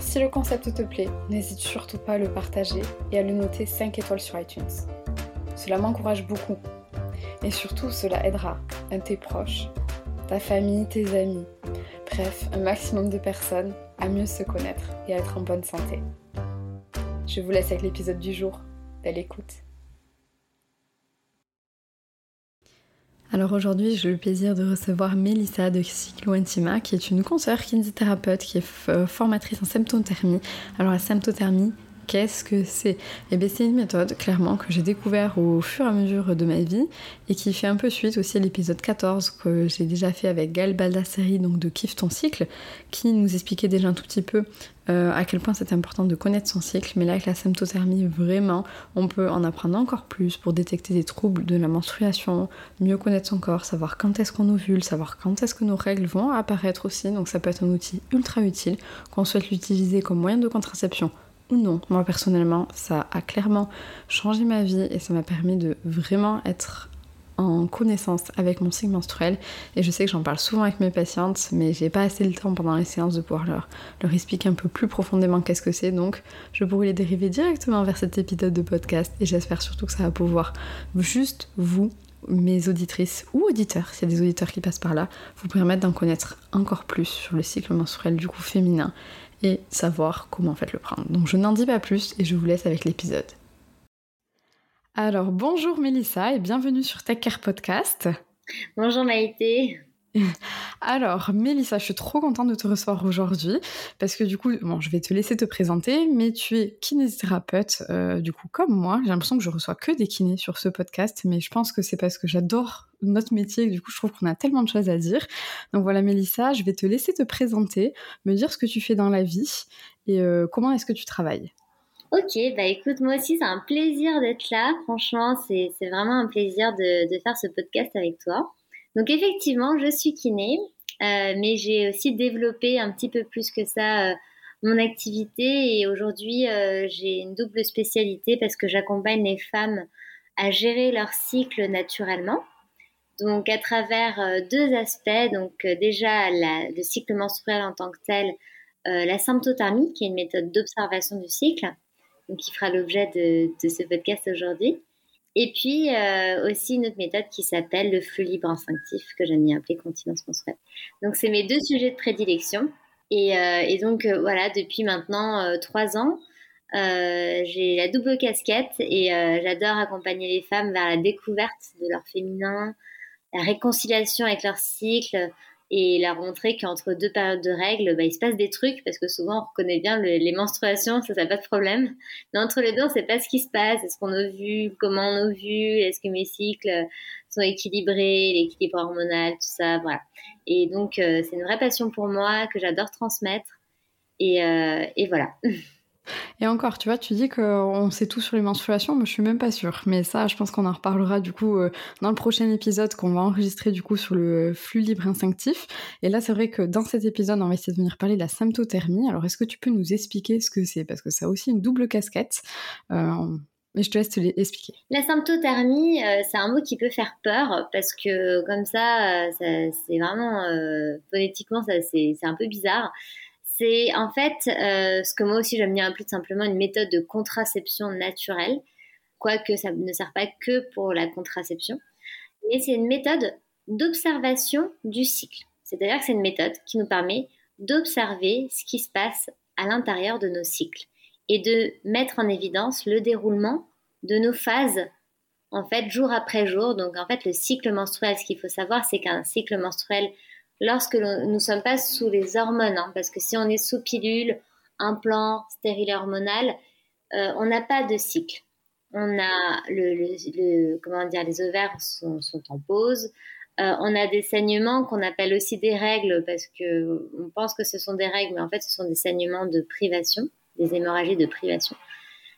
Si le concept te plaît, n'hésite surtout pas à le partager et à le noter 5 étoiles sur iTunes. Cela m'encourage beaucoup. Et surtout, cela aidera un tes proches, ta famille, tes amis, bref, un maximum de personnes à mieux se connaître et à être en bonne santé. Je vous laisse avec l'épisode du jour. Belle écoute. Alors aujourd'hui, j'ai le plaisir de recevoir Mélissa de Cyclo Intima, qui est une conseillère kinésithérapeute, qui est euh, formatrice en symptothermie. Alors la symptothermie, qu'est-ce que c'est? Eh bien c'est une méthode clairement que j'ai découvert au fur et à mesure de ma vie et qui fait un peu suite aussi à l'épisode 14 que j'ai déjà fait avec Gaël Baldassari donc de Kiffe ton cycle qui nous expliquait déjà un tout petit peu euh, à quel point c'est important de connaître son cycle mais là avec la symptothermie vraiment on peut en apprendre encore plus pour détecter des troubles de la menstruation, mieux connaître son corps, savoir quand est-ce qu'on ovule, savoir quand est-ce que nos règles vont apparaître aussi donc ça peut être un outil ultra utile qu'on souhaite l'utiliser comme moyen de contraception ou non. Moi personnellement, ça a clairement changé ma vie et ça m'a permis de vraiment être en connaissance avec mon cycle menstruel et je sais que j'en parle souvent avec mes patientes mais j'ai pas assez le temps pendant les séances de pouvoir leur, leur expliquer un peu plus profondément qu'est-ce que c'est donc je pourrais les dériver directement vers cet épisode de podcast et j'espère surtout que ça va pouvoir juste vous mes auditrices ou auditeurs, s'il y a des auditeurs qui passent par là, vous permettre d'en connaître encore plus sur le cycle menstruel du coup féminin et savoir comment en fait le prendre. Donc je n'en dis pas plus et je vous laisse avec l'épisode. Alors bonjour Mélissa et bienvenue sur Tech Care Podcast. Bonjour Maïté. Alors, Mélissa, je suis trop contente de te recevoir aujourd'hui parce que du coup, bon, je vais te laisser te présenter, mais tu es kinésithérapeute, euh, du coup, comme moi. J'ai l'impression que je reçois que des kinés sur ce podcast, mais je pense que c'est parce que j'adore notre métier et du coup, je trouve qu'on a tellement de choses à dire. Donc voilà, Mélissa, je vais te laisser te présenter, me dire ce que tu fais dans la vie et euh, comment est-ce que tu travailles. Ok, bah écoute, moi aussi, c'est un plaisir d'être là. Franchement, c'est vraiment un plaisir de, faire ce podcast avec toi. Donc effectivement, je suis kiné, euh, mais j'ai aussi développé un petit peu plus que ça euh, mon activité et aujourd'hui euh, j'ai une double spécialité parce que j'accompagne les femmes à gérer leur cycle naturellement. Donc à travers deux aspects, donc déjà le cycle menstruel en tant que tel, la symptothermie qui est une méthode d'observation du cycle, qui fera l'objet de ce podcast aujourd'hui. Et puis euh, aussi une autre méthode qui s'appelle le flux libre instinctif, que j'aime bien appeler continence menstruelle. Donc c'est mes deux sujets de prédilection. Et, euh, donc euh, voilà, depuis maintenant trois ans, j'ai la double casquette et j'adore accompagner les femmes vers la découverte de leur féminin, la réconciliation avec leur cycle, et leur montrer qu'entre deux périodes de règles, bah, il se passe des trucs parce que souvent on reconnaît bien les menstruations, ça n'a pas de problème. Mais entre les deux, on sait pas ce qui se passe, est-ce qu'on a vu, comment on a vu, est-ce que mes cycles sont équilibrés, l'équilibre hormonal, tout ça, voilà. Et donc euh, c'est une vraie passion pour moi que j'adore transmettre et, euh, et voilà. Et encore, tu vois, tu dis qu'on sait tout sur les menstruations, mais je suis même pas sûre. Mais ça, je pense qu'on en reparlera du coup euh, dans le prochain épisode qu'on va enregistrer du coup sur le flux libre instinctif. Et là, c'est vrai que dans cet épisode, on va essayer de venir parler de la symptothermie. Alors, est-ce que tu peux nous expliquer ce que c'est? Parce que ça a aussi une double casquette. Euh, mais je te laisse te l'expliquer. La symptothermie, euh, c'est un mot qui peut faire peur parce que comme ça, ça c'est vraiment phonétiquement, c'est un peu bizarre. C'est en fait euh, ce que moi aussi j'aime bien appeler tout simplement une méthode de contraception naturelle, quoique ça ne sert pas que pour la contraception, mais c'est une méthode d'observation du cycle. C'est-à-dire que c'est une méthode qui nous permet d'observer ce qui se passe à l'intérieur de nos cycles et de mettre en évidence le déroulement de nos phases, en fait, jour après jour. Donc, en fait, le cycle menstruel, ce qu'il faut savoir, c'est qu'un cycle menstruel, lorsque nous ne sommes pas sous les hormones, hein, parce que si on est sous pilule, implant, stérile hormonal, euh, on n'a pas de cycle. On a le, comment dire, les ovaires sont, en pause. Euh, on a des saignements qu'on appelle aussi des règles parce que on pense que ce sont des règles, mais en fait ce sont des saignements de privation, des hémorragies de privation.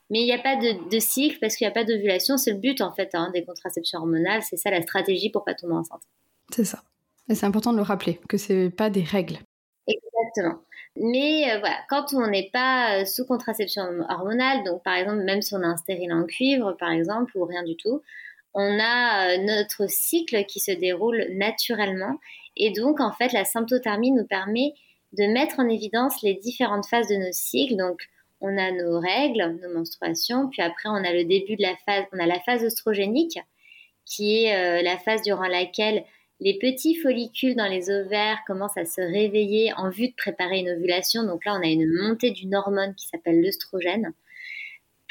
Mais il n'y a pas de, cycle parce qu'il n'y a pas d'ovulation. C'est le but en fait hein, des contraceptions hormonales. C'est ça la stratégie pour pas tomber enceinte. C'est ça. C'est important de le rappeler que c'est pas des règles. Exactement. Mais euh, voilà, quand on n'est pas euh, sous contraception hormonale, donc par exemple, même si on a un stérile en cuivre, par exemple, ou rien du tout, on a euh, notre cycle qui se déroule naturellement. Et donc, en fait, la symptothermie nous permet de mettre en évidence les différentes phases de nos cycles. Donc, on a nos règles, nos menstruations, puis après, on a le début de la phase, on a la phase oestrogénique, qui est la phase durant laquelle les petits follicules dans les ovaires commencent à se réveiller en vue de préparer une ovulation. Donc là, on a une montée d'une hormone qui s'appelle l'œstrogène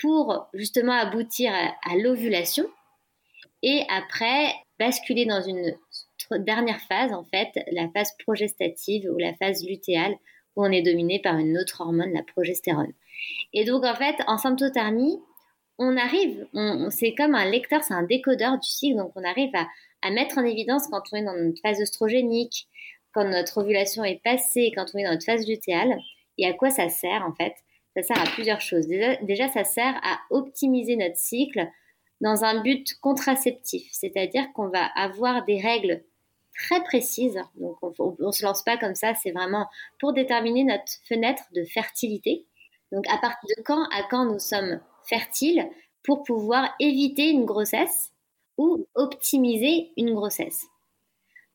pour justement aboutir à, l'ovulation et après basculer dans une dernière phase, en fait, la phase progestative ou la phase lutéale où on est dominé par une autre hormone, la progestérone. Et donc, en fait, en symptothermie, on arrive, c'est comme un lecteur, c'est un décodeur du cycle, donc on arrive à, à mettre en évidence quand on est dans notre phase oestrogénique, quand notre ovulation est passée, quand on est dans notre phase lutéale, et à quoi ça sert en fait Ça sert à plusieurs choses. Déjà, ça sert à optimiser notre cycle dans un but contraceptif, c'est-à-dire qu'on va avoir des règles très précises. Donc, on ne se lance pas comme ça, c'est vraiment pour déterminer notre fenêtre de fertilité. Donc, à partir de quand à quand nous sommes fertiles pour pouvoir éviter une grossesse ou optimiser une grossesse.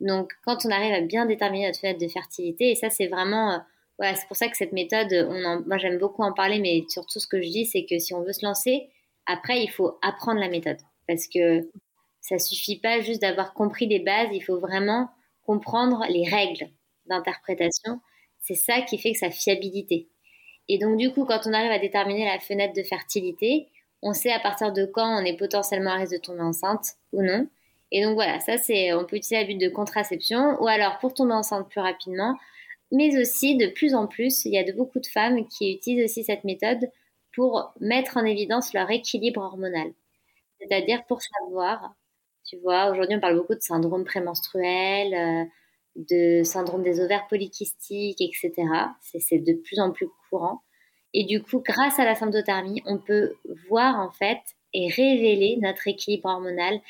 Donc, quand on arrive à bien déterminer notre fenêtre de fertilité, et ça, c'est vraiment, euh, voilà, c'est pour ça que cette méthode, on moi, j'aime beaucoup en parler, mais surtout ce que je dis, c'est que si on veut se lancer, après, il faut apprendre la méthode, parce que ça suffit pas juste d'avoir compris les bases, il faut vraiment comprendre les règles d'interprétation. C'est ça qui fait que sa fiabilité. Et donc, du coup, quand on arrive à déterminer la fenêtre de fertilité, on sait à partir de quand on est potentiellement à risque de tomber enceinte ou non. Et donc voilà, ça c'est, on peut utiliser la but de contraception ou alors pour tomber enceinte plus rapidement, mais aussi de plus en plus, il y a de beaucoup de femmes qui utilisent aussi cette méthode pour mettre en évidence leur équilibre hormonal. C'est-à-dire pour savoir, tu vois, aujourd'hui on parle beaucoup de syndrome prémenstruel, euh, de syndrome des ovaires polykystiques, etc. C'est de plus en plus courant. Et du coup, grâce à la symptothermie, on peut voir en fait et révéler notre équilibre hormonal.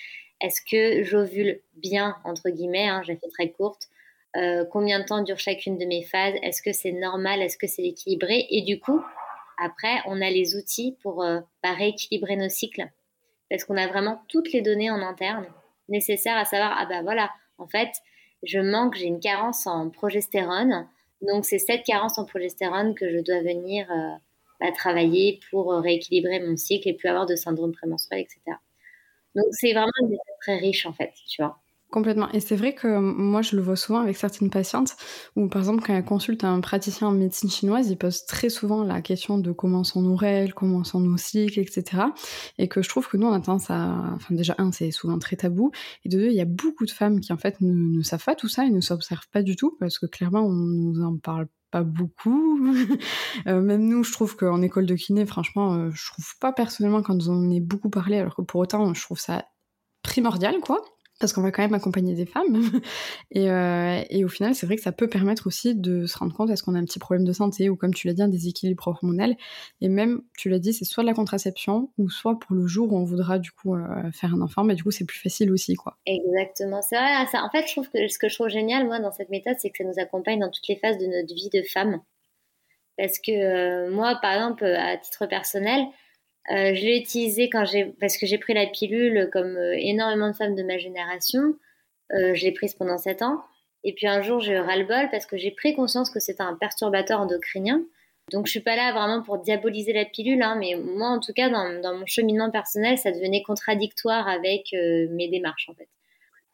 Est-ce que j'ovule bien, entre guillemets, hein, j'ai fait très courte, euh, combien de temps dure chacune de mes phases, est-ce que c'est normal, est-ce que c'est équilibré, et du coup, après, on a les outils pour euh, bah, rééquilibrer nos cycles, parce qu'on a vraiment toutes les données en interne nécessaires à savoir, ah bah voilà, en fait, je manque, j'ai une carence en progestérone, donc, c'est cette carence en progestérone que je dois venir euh, travailler pour euh, rééquilibrer mon cycle et plus avoir de syndrome prémenstruel, etc. Donc, c'est vraiment une très riche, en fait, tu vois. Complètement. Et c'est vrai que moi, je le vois souvent avec certaines patientes, où par exemple, quand elles consultent un praticien en médecine chinoise, ils posent très souvent la question de comment sont nos règles, comment sont nos cycles, etc. Et que je trouve que nous, on a tendance à... Enfin, déjà, un, c'est souvent très tabou. Et de deux, il y a beaucoup de femmes qui, en fait, ne, savent pas tout ça et ne s'observent pas du tout, parce que clairement, on nous en parle pas beaucoup. Euh, même nous, je trouve qu'en école de kiné, franchement, euh, je trouve pas personnellement quand on en est beaucoup parlé, alors que pour autant, je trouve ça primordial, quoi parce qu'on va quand même accompagner des femmes. Euh, et, au final, c'est vrai que ça peut permettre aussi de se rendre compte est-ce qu'on a un petit problème de santé ou, comme tu l'as dit, un déséquilibre hormonal. Et même, tu l'as dit, c'est soit de la contraception ou soit pour le jour où on voudra du coup euh, faire un enfant, mais du coup, c'est plus facile aussi, quoi. Exactement, c'est vrai. Ça, en fait, je trouve que ce que je trouve génial, moi, dans cette méthode, c'est que ça nous accompagne dans toutes les phases de notre vie de femme. Parce que euh, moi, par exemple, à titre personnel, je l'ai utilisé quand j'ai parce que j'ai pris la pilule comme euh, énormément de femmes de ma génération. Euh, je l'ai prise pendant 7 ans. Et puis un jour, j'ai eu ras-le-bol parce que j'ai pris conscience que c'était un perturbateur endocrinien. Donc je suis pas là vraiment pour diaboliser la pilule, hein, mais moi en tout cas dans, dans, mon cheminement personnel, ça devenait contradictoire avec mes démarches en fait,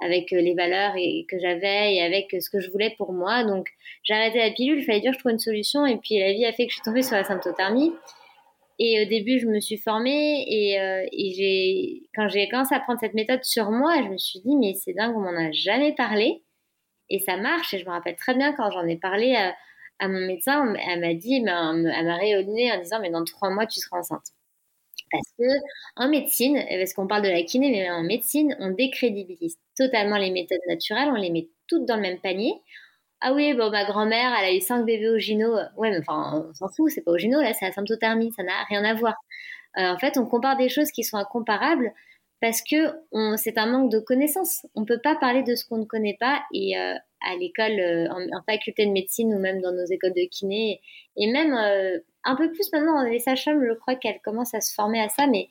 avec les valeurs et, que j'avais et avec ce que je voulais pour moi. Donc j'ai arrêté la pilule, il fallait dire que je trouve une solution et puis la vie a fait que je suis tombée sur la symptothermie. Et au début, je me suis formée et, euh, quand j'ai commencé à prendre cette méthode sur moi, je me suis dit, mais c'est dingue, on m'en a jamais parlé. Et ça marche. Et je me rappelle très bien quand j'en ai parlé à, mon médecin, elle m'a dit, elle m'a rayonné en disant, mais dans trois mois, tu seras enceinte. Parce que en médecine, parce qu'on parle de la kiné, mais en médecine, on décrédibilise totalement les méthodes naturelles, on les met toutes dans le même panier. Ah oui, bon, ma grand-mère, elle a eu cinq bébés au gyno. Ouais, mais enfin, on s'en fout, c'est pas au gyno, là, c'est la symptothermie, ça n'a rien à voir. Euh, en fait, on compare des choses qui sont incomparables parce que c'est un manque de connaissances. On peut pas parler de ce qu'on ne connaît pas et euh, à l'école, euh, en, faculté de médecine ou même dans nos écoles de kiné, et même un peu plus maintenant, les sages-femmes, je crois qu'elles commencent à se former à ça, mais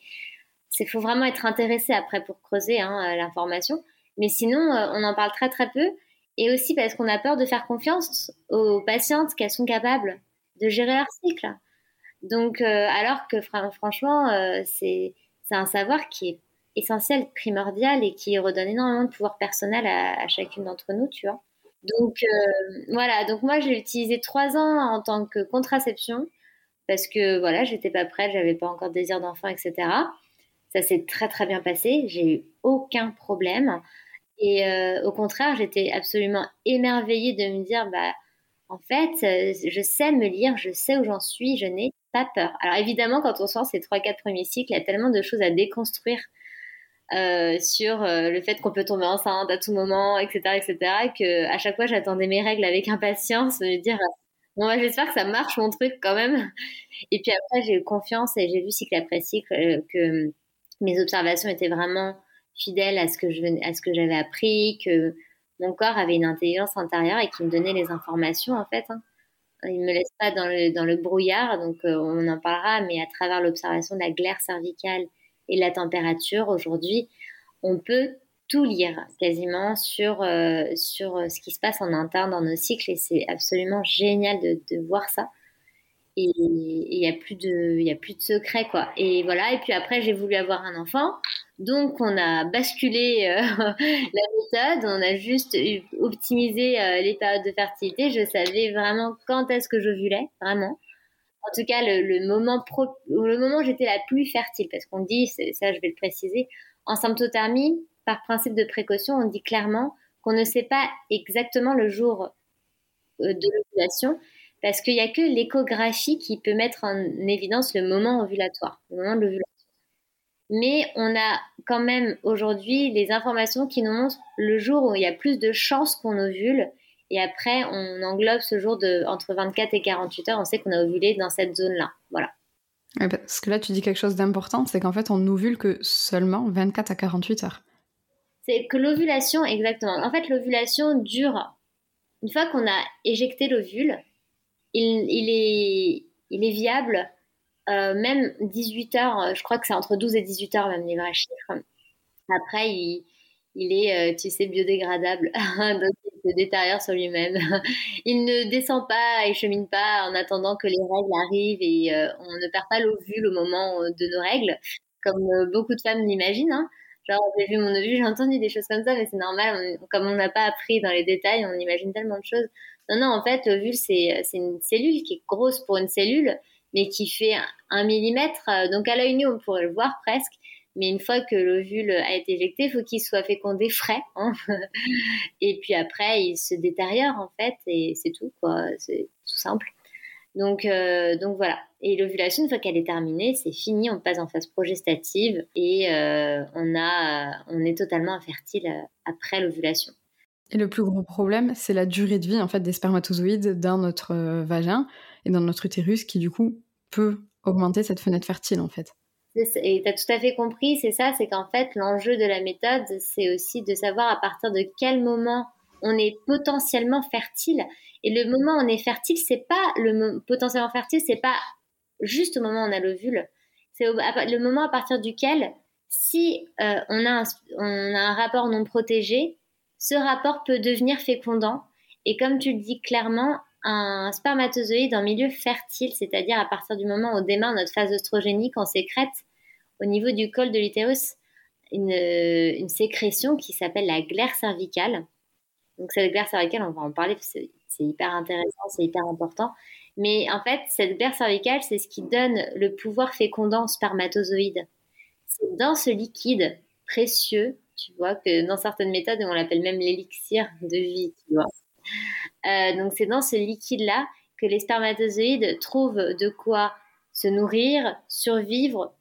il faut vraiment être intéressé après pour creuser hein, l'information. Mais sinon, on en parle très très peu et aussi parce qu'on a peur de faire confiance aux patientes qu'elles sont capables de gérer leur cycle. Donc, euh, alors que franchement, euh, c'est un savoir qui est essentiel, primordial et qui redonne énormément de pouvoir personnel à, chacune d'entre nous, tu vois. Donc, euh, voilà. Donc, moi, je l'ai utilisé trois ans en tant que contraception parce que, voilà, j'étais pas prête, j'avais pas encore de désir d'enfant, etc. Ça s'est très, très bien passé. J'ai eu aucun problème. Et euh, au contraire, j'étais absolument émerveillée de me dire, bah, en fait, euh, je sais me lire, je sais où j'en suis, je n'ai pas peur. Alors évidemment, quand on sort ces trois, quatre premiers cycles, il y a tellement de choses à déconstruire euh, sur le fait qu'on peut tomber enceinte à tout moment, etc., etc., que à chaque fois, j'attendais mes règles avec impatience, me dire, bon, bah, j'espère que ça marche mon truc quand même. Et puis après, j'ai eu confiance et j'ai vu cycle après cycle que mes observations étaient vraiment fidèle à ce que je à ce que j'avais appris, que mon corps avait une intelligence intérieure et qui me donnait les informations en fait. Hein. Il me laisse pas dans le, dans le brouillard, donc euh, on en parlera, mais à travers l'observation de la glaire cervicale et de la température, aujourd'hui, on peut tout lire quasiment sur, euh, sur euh, ce qui se passe en interne dans nos cycles et c'est absolument génial de, de voir ça. Et il n'y a plus de, il a plus de secret quoi. Et voilà. Et puis après, j'ai voulu avoir un enfant. Donc, on a basculé euh, la méthode, on a juste optimisé euh, les périodes de fertilité. Je savais vraiment quand est-ce que je j'ovulais, vraiment. En tout cas, le, moment, où j'étais la plus fertile, parce qu'on dit, ça je vais le préciser, en symptothermie, par principe de précaution, on dit clairement qu'on ne sait pas exactement le jour euh, de l'ovulation, parce qu'il n'y a que l'échographie qui peut mettre en évidence le moment ovulatoire, le moment de l'ovulation mais on a quand même aujourd'hui les informations qui nous montrent le jour où il y a plus de chances qu'on ovule. Et après, on englobe ce jour de entre 24 et 48 heures. On sait qu'on a ovulé dans cette zone-là. Voilà. parce que là, tu dis quelque chose d'important, c'est qu'en fait, on n'ovule que seulement 24 à 48 heures. C'est que l'ovulation, exactement. En fait, l'ovulation dure. Une fois qu'on a éjecté l'ovule, il, il, est, il est viable même 18 heures, euh, je crois que c'est entre 12 et 18 heures même les vrais chiffres. Après, il, il est, euh, tu sais, biodégradable, donc il se détériore sur lui-même. il ne descend pas et chemine pas en attendant que les règles arrivent et on ne perd pas l'ovule au moment de nos règles, comme beaucoup de femmes l'imaginent. Hein. Genre, j'ai vu mon ovule, j'ai entendu des choses comme ça, mais c'est normal. comme on n'a pas appris dans les détails, on imagine tellement de choses. Non, non, en fait, l'ovule, c'est une cellule qui est grosse pour une cellule mais qui fait un millimètre. Euh, donc à l'œil nu, on pourrait le voir presque. Mais une fois que l'ovule a été éjecté, il faut qu'il soit fécondé frais. Hein. et puis après, il se détériore en fait, et c'est tout, quoi. C'est tout simple. Donc, euh, donc voilà. Et l'ovulation, une fois qu'elle est terminée, c'est fini. On passe en phase progestative et euh, on, on est totalement infertile après l'ovulation. Et le plus gros problème, c'est la durée de vie en fait des spermatozoïdes dans notre vagin et dans notre utérus qui du coup peut augmenter cette fenêtre fertile en fait. Et tu as tout à fait compris, c'est ça, c'est qu'en fait l'enjeu de la méthode, c'est aussi de savoir à partir de quel moment on est potentiellement fertile. Et le moment où on est fertile, c'est pas le potentiellement fertile, c'est pas juste au moment où on a l'ovule, c'est le moment à partir duquel, si euh, on, a on a un rapport non protégé, ce rapport peut devenir fécondant. Et comme tu le dis clairement, un spermatozoïde en milieu fertile, c'est-à-dire à partir du moment où démarre notre phase oestrogénique, on sécrète au niveau du col de l'utérus une, sécrétion qui s'appelle la glaire cervicale. Donc cette glaire cervicale, on va en parler, c'est hyper intéressant, c'est hyper important. Mais en fait, cette glaire cervicale, c'est ce qui donne le pouvoir fécondant spermatozoïde. C'est dans ce liquide précieux, tu vois, que dans certaines méthodes, on l'appelle même l'élixir de vie, tu vois. Euh, donc c'est dans ce liquide-là que les spermatozoïdes trouvent de quoi se nourrir, survivre,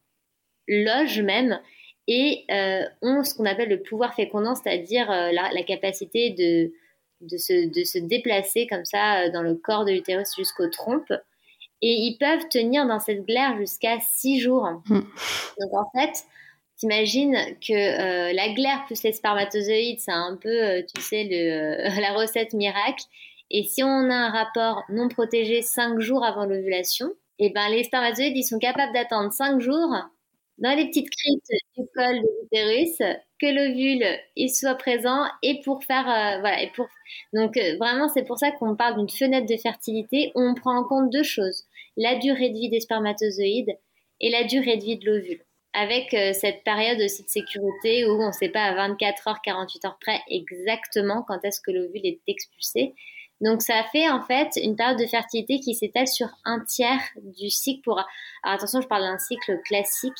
logent même et euh, ont ce qu'on appelle le pouvoir fécondant, c'est-à-dire euh, la, capacité de, de, se, de, se, déplacer comme ça dans le corps de l'utérus jusqu'aux trompes. Et ils peuvent tenir dans cette glaire jusqu'à six jours. Hmm. Donc en fait, T'imagines que euh, la glaire plus les spermatozoïdes, c'est un peu, tu sais, le, la recette miracle. Et si on a un rapport non protégé 5 jours avant l'ovulation, eh ben, les spermatozoïdes, ils sont capables d'attendre 5 jours dans les petites cryptes du col de l'utérus que l'ovule il soit présent et pour faire euh, voilà et pour donc vraiment c'est pour ça qu'on parle d'une fenêtre de fertilité où on prend en compte deux choses la durée de vie des spermatozoïdes et la durée de vie de l'ovule avec euh, cette période aussi de sécurité où on ne sait pas à 24 heures, 48 heures près exactement quand est-ce que l'ovule est expulsé. Donc ça fait en fait une période de fertilité qui s'étale sur un tiers du cycle pour... Alors attention, je parle d'un cycle classique.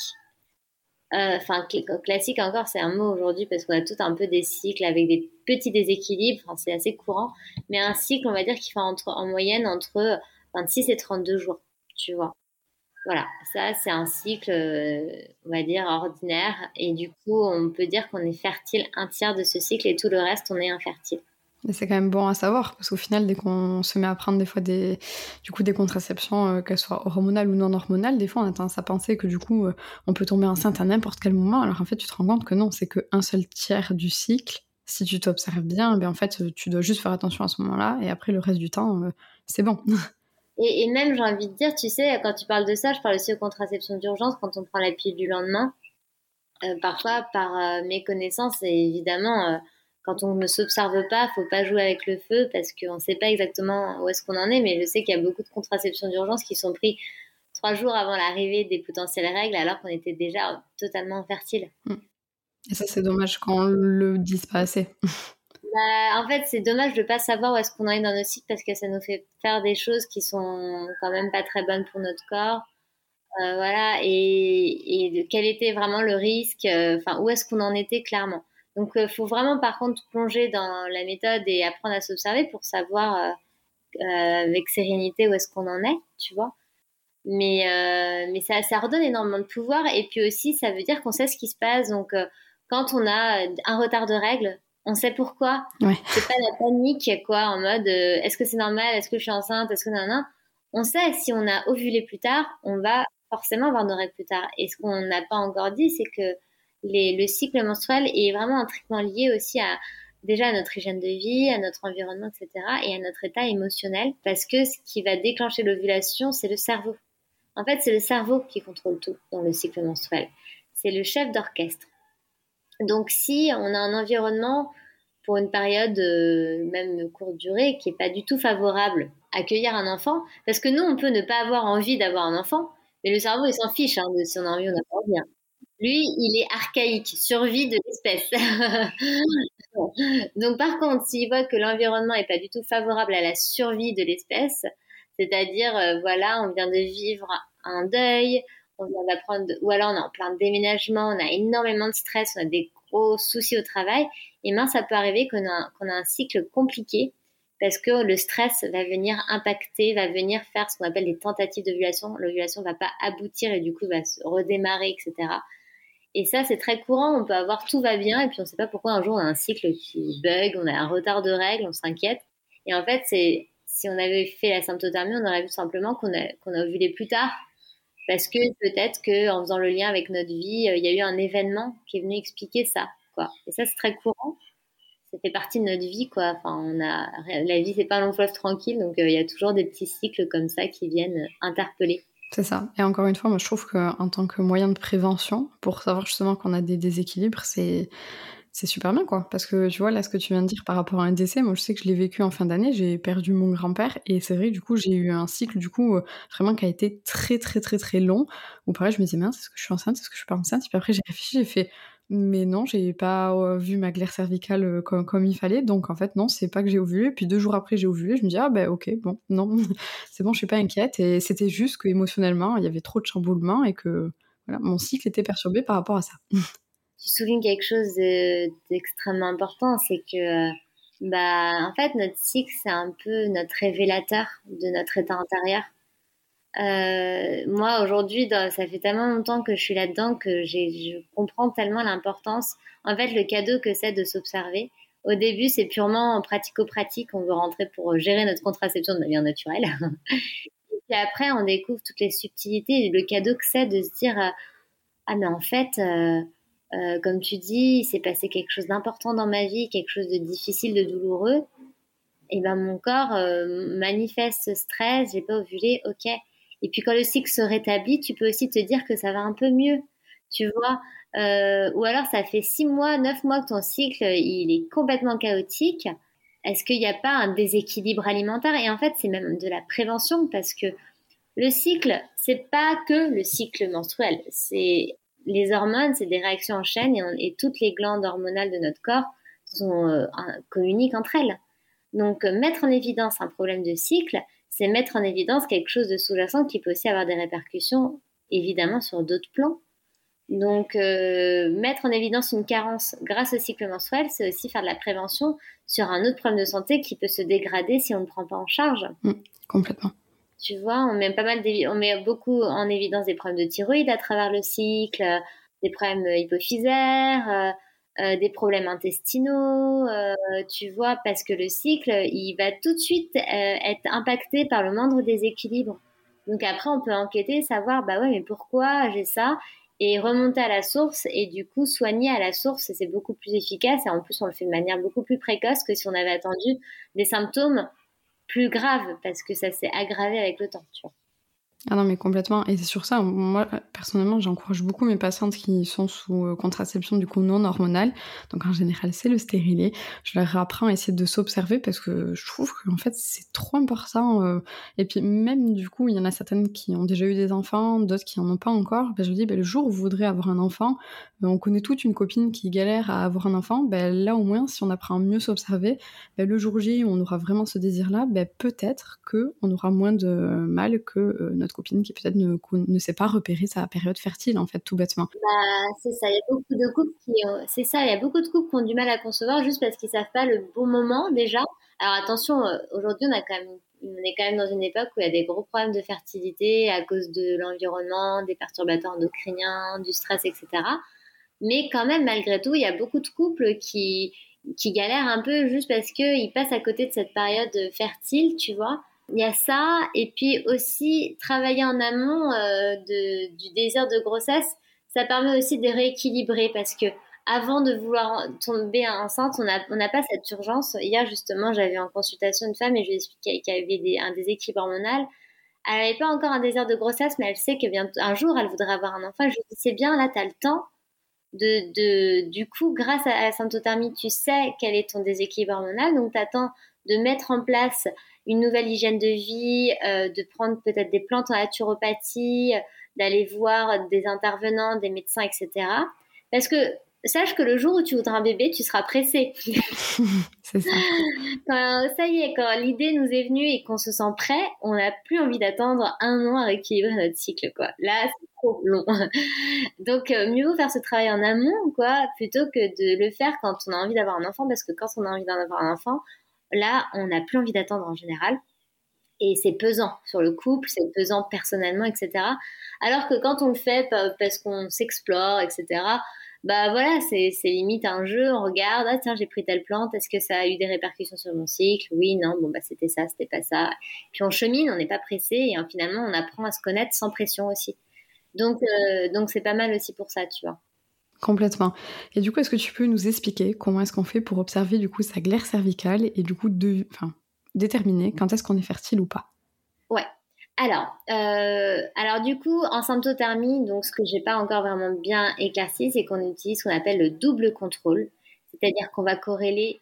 Euh, enfin, classique encore, c'est un mot aujourd'hui parce qu'on a tout un peu des cycles avec des petits déséquilibres. Enfin, c'est assez courant. Mais un cycle, on va dire, qui fait entre, en moyenne entre 26 et 32 jours, tu vois. Voilà, ça c'est un cycle, euh, on va dire, ordinaire. Et du coup, on peut dire qu'on est fertile un tiers de ce cycle et tout le reste, on est infertile. Mais c'est quand même bon à savoir, parce qu'au final, dès qu'on se met à prendre des fois des, du coup, des contraceptions, euh, qu'elles soient hormonales ou non hormonales, des fois on a tendance à penser que du coup, euh, on peut tomber enceinte à n'importe quel moment, alors en fait, tu te rends compte que non, c'est qu'un seul tiers du cycle. Si tu t'observes bien, ben en fait, tu dois juste faire attention à ce moment-là, et après, le reste du temps, c'est bon. Et, même, j'ai envie de dire, tu sais, quand tu parles de ça, je parle aussi de contraception d'urgence quand on prend la pilule du lendemain. Euh, parfois, par euh, méconnaissance, et évidemment, euh, quand on ne s'observe pas, faut pas jouer avec le feu parce qu'on ne sait pas exactement où est-ce qu'on en est. Mais je sais qu'il y a beaucoup de contraceptions d'urgence qui sont prises trois jours avant l'arrivée des potentielles règles, alors qu'on était déjà totalement fertile. Mmh. Et ça, c'est dommage quand on le dise pas assez. Bah, en fait, c'est dommage de pas savoir où est-ce qu'on en est dans nos cycles parce que ça nous fait faire des choses qui sont quand même pas très bonnes pour notre corps. Euh, voilà, et, et, quel était vraiment le risque, euh, enfin, où est-ce qu'on en était clairement. Donc, il euh, faut vraiment, par contre, plonger dans la méthode et apprendre à s'observer pour savoir avec sérénité où est-ce qu'on en est, tu vois. Mais, mais ça, ça redonne énormément de pouvoir. Et puis aussi, ça veut dire qu'on sait ce qui se passe. Donc, quand on a un retard de règles, on sait pourquoi. C'est pas la panique, quoi, en mode euh, est-ce que c'est normal, est-ce que je suis enceinte, est-ce que non, non. On sait, si on a ovulé plus tard, on va forcément avoir nos règles plus tard. Et ce qu'on n'a pas encore dit, c'est que le cycle menstruel est vraiment intriquement lié aussi à déjà à notre hygiène de vie, à notre environnement, etc. et à notre état émotionnel. Parce que ce qui va déclencher l'ovulation, c'est le cerveau. En fait, c'est le cerveau qui contrôle tout dans le cycle menstruel. C'est le chef d'orchestre. Donc si on a un environnement pour une période euh, même courte durée qui est pas du tout favorable à accueillir un enfant, parce que nous on peut ne pas avoir envie d'avoir un enfant, mais le cerveau il s'en fiche hein, de si on a envie ou on n'a pas envie. Hein. Lui, il est archaïque, survie de l'espèce. Donc par contre, s'il voit que l'environnement est pas du tout favorable à la survie de l'espèce, c'est-à-dire euh, voilà, on vient de vivre un deuil, on vient d'apprendre, ou alors on est en plein déménagement, on a énormément de stress, on a des gros soucis au travail, et bien ça peut arriver qu'on a, qu'on a un cycle compliqué parce que le stress va venir impacter, va venir faire ce qu'on appelle des tentatives d'ovulation. L'ovulation va pas aboutir et du coup va se redémarrer, etc. Et ça, c'est très courant. On peut avoir tout va bien et puis on ne sait pas pourquoi un jour on a un cycle qui bug, on a un retard de règles, on s'inquiète. Et en fait, c'est si on avait fait la symptothermie, on aurait vu simplement qu'on a, qu'on a ovulé plus tard parce que peut-être qu'en faisant le lien avec notre vie, euh, il y a eu un événement qui est venu expliquer ça. Quoi. Et ça, c'est très courant. Ça fait partie de notre vie. Quoi. Enfin, on a... La vie, c'est pas un long fleuve tranquille, donc euh, il y a toujours des petits cycles comme ça qui viennent interpeller. C'est ça. Et encore une fois, moi, je trouve qu'en tant que moyen de prévention, pour savoir justement qu'on a des déséquilibres, c'est c'est super bien, quoi. Parce que tu vois, là, ce que tu viens de dire par rapport à un décès, moi, je sais que je l'ai vécu en fin d'année, j'ai perdu mon grand-père, et c'est vrai, du coup, j'ai eu un cycle, du coup, euh, vraiment qui a été très, très, très, très long, où pareil, je me disais, mince, est-ce que je suis enceinte, est-ce que je suis pas enceinte, et puis après, j'ai réfléchi, j'ai fait, Mais non, j'ai pas vu ma glaire cervicale comme, il fallait. Donc en fait, non, c'est pas que j'ai ovulé. Puis deux jours après, j'ai ovulé. Je me dis, ah ben ok, bon, non, c'est bon, je suis pas inquiète. Et c'était juste que émotionnellement, il y avait trop de chamboulements et que voilà, mon cycle était perturbé par rapport à ça. tu soulignes quelque chose d'extrêmement important, c'est que bah en fait notre cycle c'est un peu notre révélateur de notre état intérieur. Euh, moi aujourd'hui, ça fait tellement longtemps que je suis là-dedans que je comprends tellement l'importance. En fait, le cadeau que c'est de s'observer. Au début, c'est purement pratico-pratique. On veut rentrer pour gérer notre contraception de manière naturelle. Et après, on découvre toutes les subtilités le cadeau que c'est de se dire euh, ah mais en fait. Euh, comme tu dis, il s'est passé quelque chose d'important dans ma vie, quelque chose de difficile, de douloureux. Et ben mon corps manifeste ce stress, j'ai pas ovulé, ok. Et puis quand le cycle se rétablit, tu peux aussi te dire que ça va un peu mieux, tu vois. Euh, ou alors ça fait six mois, neuf mois que ton cycle il est complètement chaotique. Est-ce qu'il n'y a pas un déséquilibre alimentaire? Et en fait, c'est même de la prévention parce que le cycle, c'est pas que le cycle menstruel, c'est les hormones, c'est des réactions en chaîne et, toutes les glandes hormonales de notre corps sont, euh, communiquent entre elles. Donc, mettre en évidence un problème de cycle, c'est mettre en évidence quelque chose de sous-jacent qui peut aussi avoir des répercussions, évidemment, sur d'autres plans. Donc, euh, mettre en évidence une carence grâce au cycle menstruel, c'est aussi faire de la prévention sur un autre problème de santé qui peut se dégrader si on ne prend pas en charge. Mmh, complètement. Tu vois, on met pas mal on met beaucoup en évidence des problèmes de thyroïde à travers le cycle, des problèmes hypophysaires, euh, euh, des problèmes intestinaux, euh, tu vois, parce que le cycle, il va tout de suite être impacté par le moindre déséquilibre. Donc après, on peut enquêter, savoir, bah ouais, mais pourquoi j'ai ça et remonter à la source et du coup soigner à la source, c'est beaucoup plus efficace et en plus on le fait de manière beaucoup plus précoce que si on avait attendu des symptômes plus grave parce que ça s'est aggravé avec le temps, tu vois. Ah non, mais complètement. Et c'est sur ça, moi, personnellement, j'encourage beaucoup mes patientes qui sont sous euh, contraception du coup non hormonale. Donc en général, c'est le stérilet. Je leur apprends à essayer de s'observer parce que je trouve qu'en fait, c'est trop important. Euh. Et puis même, du coup, il y en a certaines qui ont déjà eu des enfants, d'autres qui en ont pas encore. Ben, je dis, ben, le jour où vous voudrez avoir un enfant, ben, on connaît toute une copine qui galère à avoir un enfant. Ben, là, au moins, si on apprend à mieux s'observer, ben, le jour J on aura vraiment ce désir-là, peut-être qu'on aura moins de mal que euh, notre copine qui peut-être ne, ne sait pas repérer sa période fertile, en fait, tout bêtement. Bah, c'est ça, il y a beaucoup de couples qui, c'est ça, il y a beaucoup de couples qui ont du mal à concevoir juste parce qu'ils savent pas le bon moment déjà. Alors attention, euh, aujourd'hui on a quand même on est quand même dans une époque où il y a des gros problèmes de fertilité à cause de l'environnement, des perturbateurs endocriniens, du stress, etc. Mais quand même, malgré tout, il y a beaucoup de couples qui, qui galèrent un peu juste parce qu'ils passent à côté de cette période fertile, tu vois. Il y a ça, et puis aussi travailler en amont euh, du désir de grossesse, ça permet aussi de rééquilibrer parce que avant de vouloir tomber enceinte, on n'a pas cette urgence. Hier, justement, j'avais en consultation une femme et je lui ai expliqué qu'elle avait des, un déséquilibre hormonal. Elle n'avait pas encore un désir de grossesse, mais elle sait que un jour, elle voudrait avoir un enfant. Je lui ai dit, c'est bien, là, tu as le temps. De, de, du coup, grâce à la symptothermie, tu sais quel est ton déséquilibre hormonal. Donc, tu attends de mettre en place une nouvelle hygiène de vie, euh, de prendre peut-être des plantes en naturopathie, d'aller voir des intervenants, des médecins, etc. Parce que sache que le jour où tu voudras un bébé, tu seras pressé. c'est ça. ça y est, quand l'idée nous est venue et qu'on se sent prêt, on n'a plus envie d'attendre un an à rééquilibrer notre cycle, quoi. Là, c'est trop long. Donc, euh, mieux vaut faire ce travail en amont, quoi, plutôt que de le faire quand on a envie d'avoir un enfant, parce que quand on a envie d'avoir un enfant, Là, on n'a plus envie d'attendre en général. Et c'est pesant sur le couple, c'est pesant personnellement, etc. Alors que quand on le fait parce qu'on s'explore, etc., bah voilà, c'est limite un jeu, on regarde, ah tiens, j'ai pris telle plante, est-ce que ça a eu des répercussions sur mon cycle? Oui, non, bon, bah c'était ça, c'était pas ça. Puis on chemine, on n'est pas pressé, et finalement, on apprend à se connaître sans pression aussi. Donc, euh, donc c'est pas mal aussi pour ça, tu vois. Complètement. Et du coup, est-ce que tu peux nous expliquer comment est-ce qu'on fait pour observer du coup sa glaire cervicale et du coup de, enfin, déterminer quand est-ce qu'on est fertile ou pas? Ouais. Alors, euh, alors du coup, en symptothermie, donc ce que j'ai pas encore vraiment bien éclairci, c'est qu'on utilise ce qu'on appelle le double contrôle, c'est-à-dire qu'on va corréler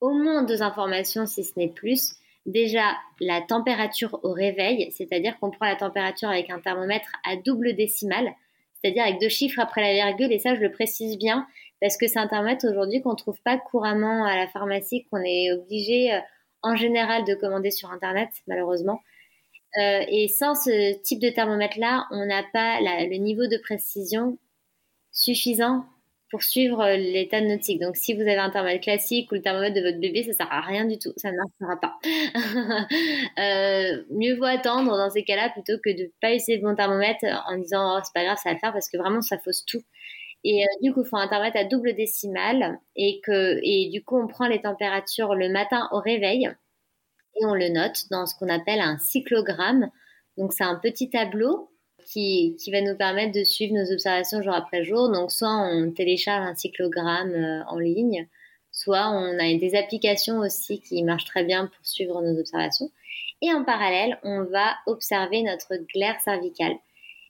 au moins deux informations, si ce n'est plus. Déjà, la température au réveil, c'est-à-dire qu'on prend la température avec un thermomètre à double décimale c'est-à-dire avec deux chiffres après la virgule, et ça je le précise bien, parce que c'est un thermomètre aujourd'hui qu'on ne trouve pas couramment à la pharmacie, qu'on est obligé en général de commander sur Internet, malheureusement. Euh, et sans ce type de thermomètre-là, on n'a pas le niveau de précision suffisant pour suivre l'état nautique. Donc, si vous avez un thermomètre classique ou le thermomètre de votre bébé, ça sert à rien du tout. Ça ne marchera pas. euh, mieux vaut attendre dans ces cas-là plutôt que de ne pas essayer de mon thermomètre en disant oh, c'est pas grave, ça va faire parce que vraiment ça fausse tout. Et euh, du coup, il faut un thermomètre à double décimale et que et du coup, on prend les températures le matin au réveil et on le note dans ce qu'on appelle un cyclogramme. Donc, c'est un petit tableau qui, va nous permettre de suivre nos observations jour après jour. Donc, soit on télécharge un cyclogramme euh, en ligne, soit on a des applications aussi qui marchent très bien pour suivre nos observations. Et en parallèle, on va observer notre glaire cervicale.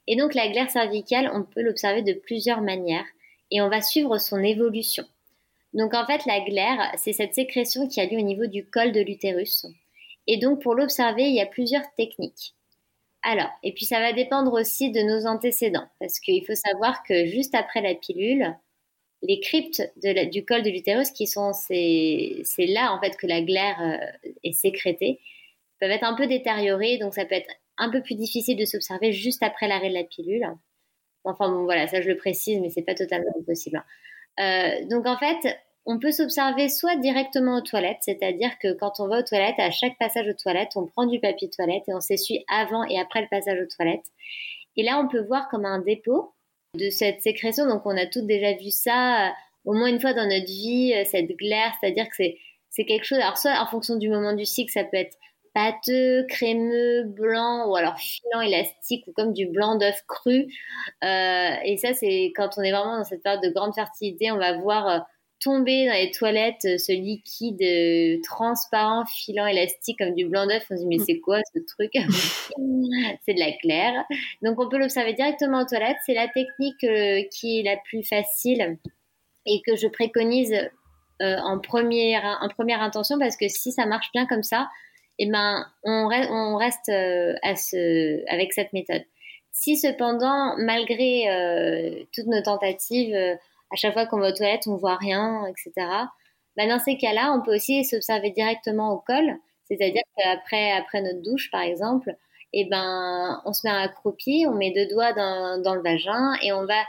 Et donc, la glaire cervicale, on peut l'observer de plusieurs manières et on va suivre son évolution. Donc, en fait, la glaire, c'est cette sécrétion qui a lieu au niveau du col de l'utérus. Et donc, pour l'observer, il y a plusieurs techniques. Alors, et puis ça va dépendre aussi de nos antécédents, parce qu'il faut savoir que juste après la pilule, les cryptes du col de l'utérus, qui sont c'est là en fait que la glaire euh, est sécrétée, peuvent être un peu détériorées, donc ça peut être un peu plus difficile de s'observer juste après l'arrêt de la pilule. Enfin bon, voilà, ça je le précise, mais c'est pas totalement impossible. Hein. Euh, donc en fait, on peut s'observer soit directement aux toilettes, c'est-à-dire que quand on va aux toilettes, à chaque passage aux toilettes, on prend du papier toilette et on s'essuie avant et après le passage aux toilettes. Et là, on peut voir comme un dépôt de cette sécrétion. Donc, on a toutes déjà vu ça euh, au moins une fois dans notre vie, euh, cette glaire, c'est-à-dire que c'est, c'est quelque chose. Alors, soit en fonction du moment du cycle, ça peut être pâteux, crémeux, blanc ou alors filant, élastique ou comme du blanc d'œuf cru. Euh, et ça, c'est quand on est vraiment dans cette période de grande fertilité, on va voir tomber dans les toilettes euh, ce liquide euh, transparent, filant, élastique comme du blanc d'œuf. On se dit mais mm. c'est quoi ce truc? C'est de la claire. Donc on peut l'observer directement aux toilettes. C'est la technique euh, qui est la plus facile et que je préconise en, première, en première intention parce que si ça marche bien comme ça, eh ben, on, on reste à ce, avec cette méthode. Si cependant, malgré toutes nos tentatives, à chaque fois qu'on va aux toilettes, on voit rien, etc. Bah, dans ces cas-là, on peut aussi s'observer directement au col, c'est-à-dire qu'après après notre douche, par exemple, eh ben, on se met accroupi, on met deux doigts dans, le vagin et on va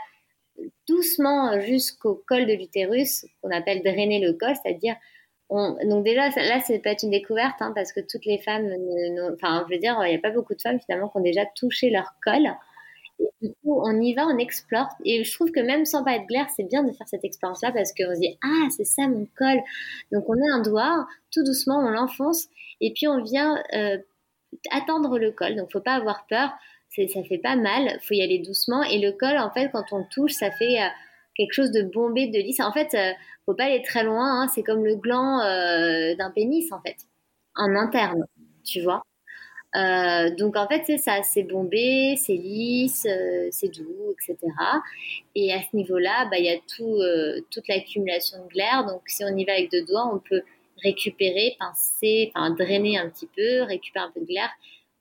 doucement jusqu'au col de l'utérus, qu'on appelle drainer le col, c'est-à-dire on, donc déjà là c'est peut être une découverte hein, parce que toutes les femmes, enfin je veux dire il n'y a pas beaucoup de femmes finalement qui ont déjà touché leur col du coup, on y va, on explore. Et je trouve que même sans pas être glaire, c'est bien de faire cette expérience-là parce qu'on se dit Ah, c'est ça mon col. Donc, on met un doigt, tout doucement, on l'enfonce. Et puis, on vient euh, attendre le col. Donc, faut pas avoir peur. Ça fait pas mal. faut y aller doucement. Et le col, en fait, quand on touche, ça fait. Euh, quelque chose de bombé, de lisse. En fait, euh, faut pas aller très loin. Hein. C'est comme le gland d'un pénis, en fait, en interne, tu vois. Euh, donc en fait c'est ça, c'est bombé, c'est lisse, euh, c'est doux, etc. Et à ce niveau-là, bah, il y a euh, toute l'accumulation de glaire. Donc si on y va avec deux doigts, on peut récupérer, pincer, enfin drainer un petit peu, récupérer un peu de glaire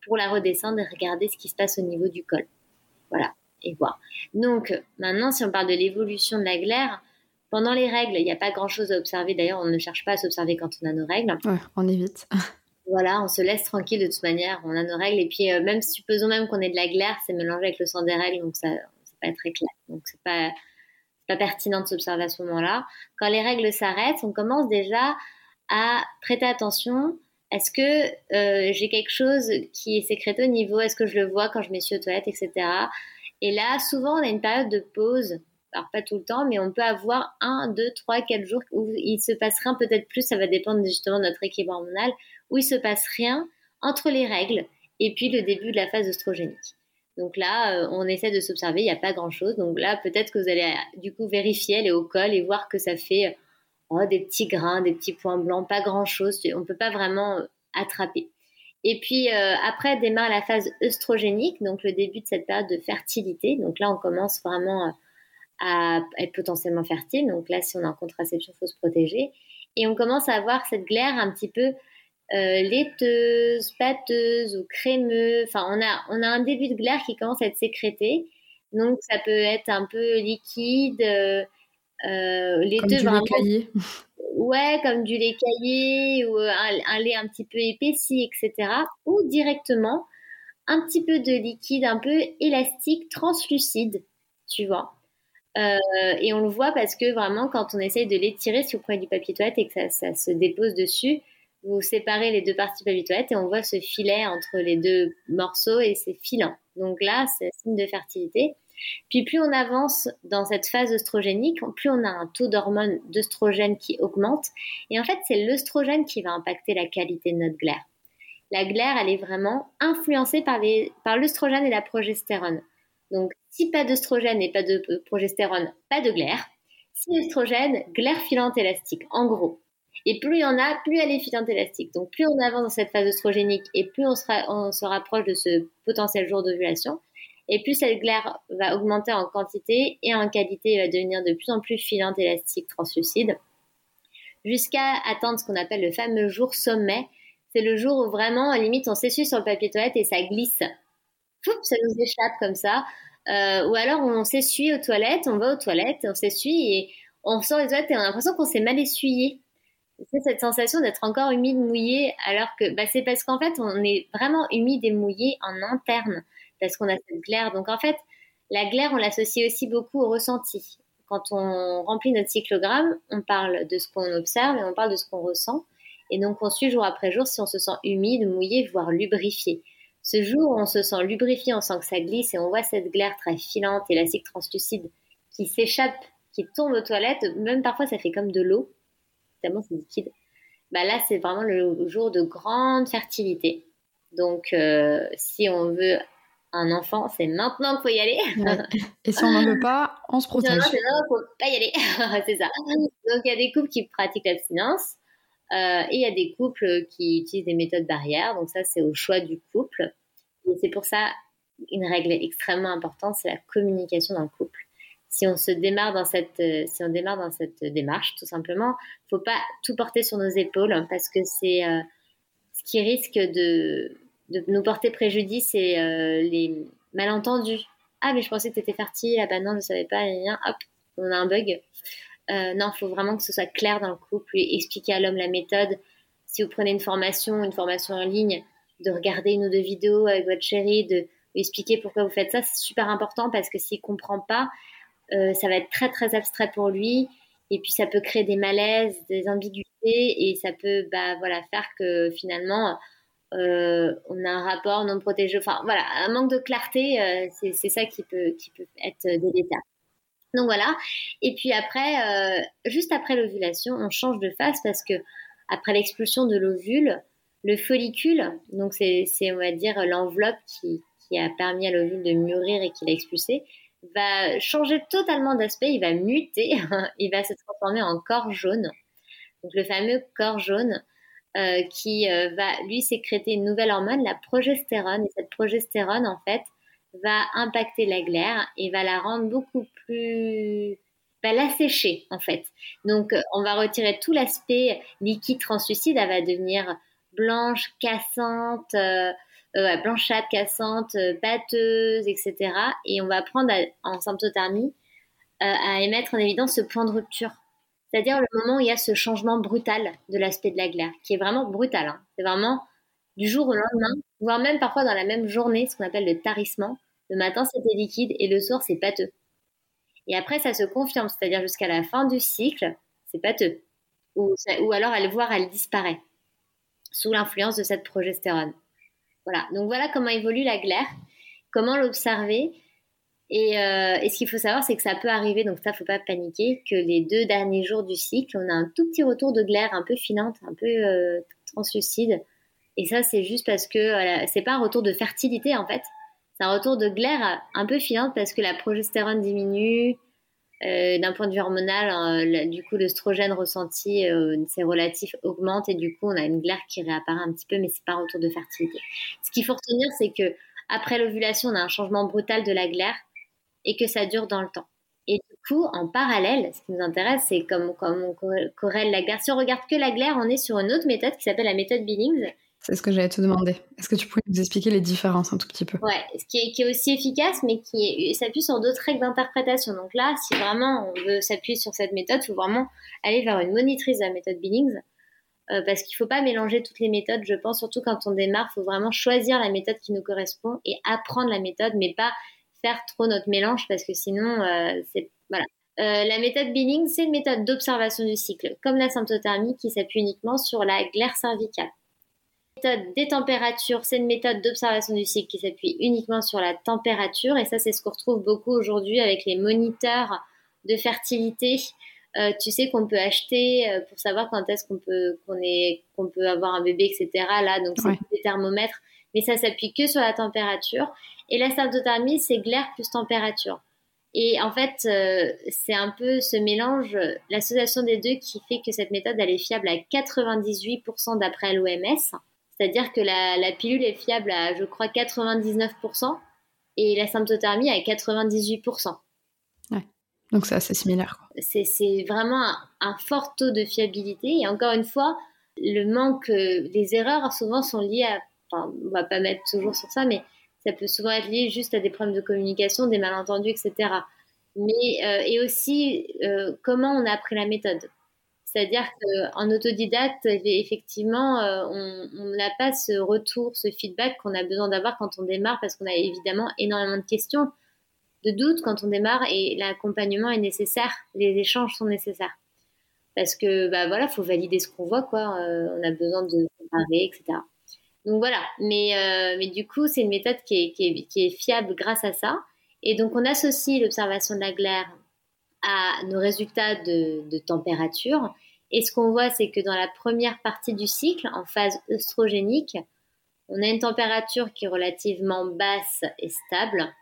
pour la redescendre et regarder ce qui se passe au niveau du col. Voilà, et voir. Donc maintenant, si on parle de l'évolution de la glaire, pendant les règles, il n'y a pas grand-chose à observer. D'ailleurs, on ne cherche pas à s'observer quand on a nos règles. Ouais, on évite. Voilà, on se laisse tranquille de toute manière, on a nos règles. Et puis, euh, même supposons même qu'on ait de la glaire, c'est mélangé avec le sang des règles, donc ça, c'est pas très clair. Donc, c'est pas, pas pertinent de s'observer à ce moment-là. Quand les règles s'arrêtent, on commence déjà à prêter attention. Est-ce que euh, j'ai quelque chose qui est sécrété au niveau? Est-ce que je le vois quand je m'essuie aux toilettes, etc. Et là, souvent, on a une période de pause. Alors, pas tout le temps, mais on peut avoir un, deux, trois, quatre jours où il se passe rien, peut-être plus. Ça va dépendre justement de notre équilibre hormonal où se passe rien entre les règles et puis le début de la phase oestrogénique. Donc là, euh, on essaie de s'observer, il n'y a pas grand-chose. Donc là, peut-être que vous allez euh, du coup vérifier, aller au col et voir que ça fait oh, des petits grains, des petits points blancs, pas grand-chose. On ne peut pas vraiment euh, attraper. Et puis après démarre la phase œstrogénique, donc le début de cette période de fertilité. Donc là, on commence vraiment à être potentiellement fertile. Donc là, si on est en contraception, il faut se protéger. Et on commence à avoir cette glaire un petit peu euh, laiteuse, pâteuse ou crémeux. Enfin, on a, on a un début de glaire qui commence à être sécrété. Donc ça peut être un peu liquide, euh, les comme deux du lait caillé. Ouais, comme du lait caillé ou un, lait un petit peu épaissi, etc. Ou directement un petit peu de liquide un peu élastique, translucide, tu vois. et on le voit parce que vraiment, quand on essaye de l'étirer, si vous prenez du papier toilette et que ça, ça se dépose dessus, vous séparez les deux parties papier toilette et on voit ce filet entre les deux morceaux et c'est filant. Donc là, c'est signe de fertilité. Puis plus on avance dans cette phase œstrogénique, plus on a un taux d'hormone d'œstrogène qui augmente. Et en fait, c'est l'œstrogène qui va impacter la qualité de notre glaire. La glaire, elle est vraiment influencée par, par l'œstrogène et la progestérone. Donc, si pas d'œstrogène et pas de progestérone, pas de glaire. Si œstrogène, glaire filante élastique. En gros, et plus il y en a, plus elle est filante élastique. Donc plus on avance dans cette phase oestrogénique et plus on, se rapproche de ce potentiel jour d'ovulation, et plus cette glaire va augmenter en quantité et en qualité, elle va devenir de plus en plus filante, élastique, translucide, jusqu'à atteindre ce qu'on appelle le fameux jour sommet. C'est le jour où vraiment, limite, on s'essuie sur le papier toilette et ça glisse. ça nous échappe comme ça. Euh, ou alors on s'essuie aux toilettes, on va aux toilettes, on s'essuie et on sort des toilettes et on a l'impression qu'on s'est mal essuyé c'est cette sensation d'être encore humide, mouillé, alors que bah, c'est parce qu'en fait, on est vraiment humide et mouillé en interne, parce qu'on a cette glaire. Donc en fait, la glaire, on l'associe aussi beaucoup au ressenti. Quand on remplit notre cyclogramme, on parle de ce qu'on observe et on parle de ce qu'on ressent. Et donc on suit jour après jour si on se sent humide, mouillé, voire lubrifié. Ce jour où on se sent lubrifié, on sent que ça glisse et on voit cette glaire très filante, élastique, translucide qui s'échappe, qui tombe aux toilettes. Même parfois, ça fait comme de l'eau c'est liquide. Bah là, c'est vraiment le jour de grande fertilité. Donc, euh, si on veut un enfant, c'est maintenant qu'il faut y aller. Et si on n'en veut pas, on se protège. Non, non, faut pas y aller. c'est ça. Donc, il y a des couples qui pratiquent l'abstinence euh, et il y a des couples qui utilisent des méthodes barrières. Donc, ça, c'est au choix du couple. Et c'est pour ça, une règle extrêmement importante, c'est la communication d'un couple si on se démarre dans cette, euh, si on démarre dans cette démarche, tout simplement, faut pas tout porter sur nos épaules hein, parce que c'est euh, ce qui risque de, de, nous porter préjudice et euh, les malentendus. Ah, mais je pensais que tu étais fertile, ah bah non, je ne savais pas, hop, on a un bug. Non, il faut vraiment que ce soit clair dans le couple, expliquer à l'homme la méthode. Si vous prenez une formation, une formation en ligne, de regarder une ou deux vidéos avec votre chéri, de lui expliquer pourquoi vous faites ça, c'est super important parce que s'il comprend pas, ça va être très très abstrait pour lui et puis ça peut créer des malaises, des ambiguïtés et ça peut bah, voilà, faire que finalement euh, on a un rapport non protégé. Enfin voilà, un manque de clarté, euh, c'est ça qui peut, qui peut être délétère. Donc voilà. Et puis après, juste après l'ovulation, on change de phase parce que après l'expulsion de l'ovule, le follicule, donc c'est on va dire l'enveloppe qui, qui a permis à l'ovule de mûrir et qui l'a expulsé, va changer totalement d'aspect, il va muter, il va se transformer en corps jaune. Donc le fameux corps jaune euh, qui euh, va lui sécréter une nouvelle hormone, la progestérone. Et cette progestérone, en fait, va impacter la glaire et va la rendre beaucoup plus va l'assécher en fait. Donc on va retirer tout l'aspect liquide translucide, elle va devenir blanche, cassante, euh, euh, blanchâtre, cassante, euh, pâteuse, etc. Et on va apprendre en symptothermie euh, à émettre en évidence ce point de rupture. C'est-à-dire le moment où il y a ce changement brutal de l'aspect de la glaire, qui est vraiment brutal. Hein. C'est vraiment du jour au lendemain, voire même parfois dans la même journée, ce qu'on appelle le tarissement. Le matin, c'était liquide et le soir, c'est pâteux. Et après, ça se confirme, c'est-à-dire jusqu'à la fin du cycle, c'est pâteux. Ou, alors, elle, voire elle disparaît sous l'influence de cette progestérone. Voilà, donc voilà comment évolue la glaire, comment l'observer. Et, euh, et, ce qu'il faut savoir, c'est que ça peut arriver, donc ça, faut pas paniquer, que les deux derniers jours du cycle, on a un tout petit retour de glaire un peu filante, un peu euh, translucide. Et ça, c'est juste parce que voilà, c'est pas un retour de fertilité en fait, c'est un retour de glaire un peu filante parce que la progestérone diminue, euh, d'un point de vue hormonal, hein, du coup, l'œstrogène ressenti, euh, c'est relatif, augmente et du coup, on a une glaire qui réapparaît un petit peu, mais c'est pas retour de fertilité. Ce qu'il faut retenir, c'est que après l'ovulation, on a un changement brutal de la glaire et que ça dure dans le temps. Et du coup, en parallèle, ce qui nous intéresse, c'est comme, comme on corrèle la glaire. Si on regarde que la glaire, on est sur une autre méthode qui s'appelle la méthode Billings, C'est ce que j'allais te demander. Est-ce que tu pourrais nous expliquer les différences un tout petit peu? Ouais, ce qui est, aussi efficace, mais qui s'appuie sur d'autres règles d'interprétation. Donc là, si vraiment on veut s'appuyer sur cette méthode, il faut vraiment aller vers une monitrice de la méthode Billings, euh, parce qu'il ne faut pas mélanger toutes les méthodes, je pense, surtout quand on démarre, il faut vraiment choisir la méthode qui nous correspond et apprendre la méthode, mais pas faire trop notre mélange, parce que sinon, euh, c'est... Voilà. Euh, la méthode Billings, c'est une méthode d'observation du cycle, comme la symptothermie qui s'appuie uniquement sur la glaire cervicale méthode des températures, c'est une méthode d'observation du cycle qui s'appuie uniquement sur la température. Et ça, c'est ce qu'on retrouve beaucoup aujourd'hui avec les moniteurs de fertilité. Euh, tu sais qu'on peut acheter euh, pour savoir quand est-ce qu'on peut qu'on est qu'on peut avoir un bébé, etc. Là, donc c'est des thermomètres, mais ça s'appuie que sur la température. Et la symptothermie, c'est glaire plus température. Et en fait, euh, c'est un peu ce mélange, l'association des deux qui fait que cette méthode, elle est fiable à 98% d'après l'OMS. C'est-à-dire que la, pilule est fiable à, je crois, 99% et la symptothermie à 98%. Ouais. Donc c'est assez similaire. C'est vraiment un, fort taux de fiabilité. Et encore une fois, le manque, les erreurs souvent sont liées à, enfin, on va pas mettre toujours sur ça, mais ça peut souvent être lié juste à des problèmes de communication, des malentendus, etc. Mais, euh, et aussi euh, comment on a appris la méthode? C'est-à-dire qu'en autodidacte, effectivement, euh, on n'a pas ce retour, ce feedback qu'on a besoin d'avoir quand on démarre, parce qu'on a évidemment énormément de questions, de doutes quand on démarre, et l'accompagnement est nécessaire, les échanges sont nécessaires. Parce que, bah voilà, faut valider ce qu'on voit, quoi. Euh, on a besoin de comparer, etc. Donc voilà. Mais, euh, mais du coup, c'est une méthode qui est, qui, est, qui est fiable grâce à ça. Et donc, on associe l'observation de la glaire nos résultats de, de température et ce qu'on voit, c'est que dans la première partie du cycle, en phase œstrogénique, on a une température qui est relativement basse et stable.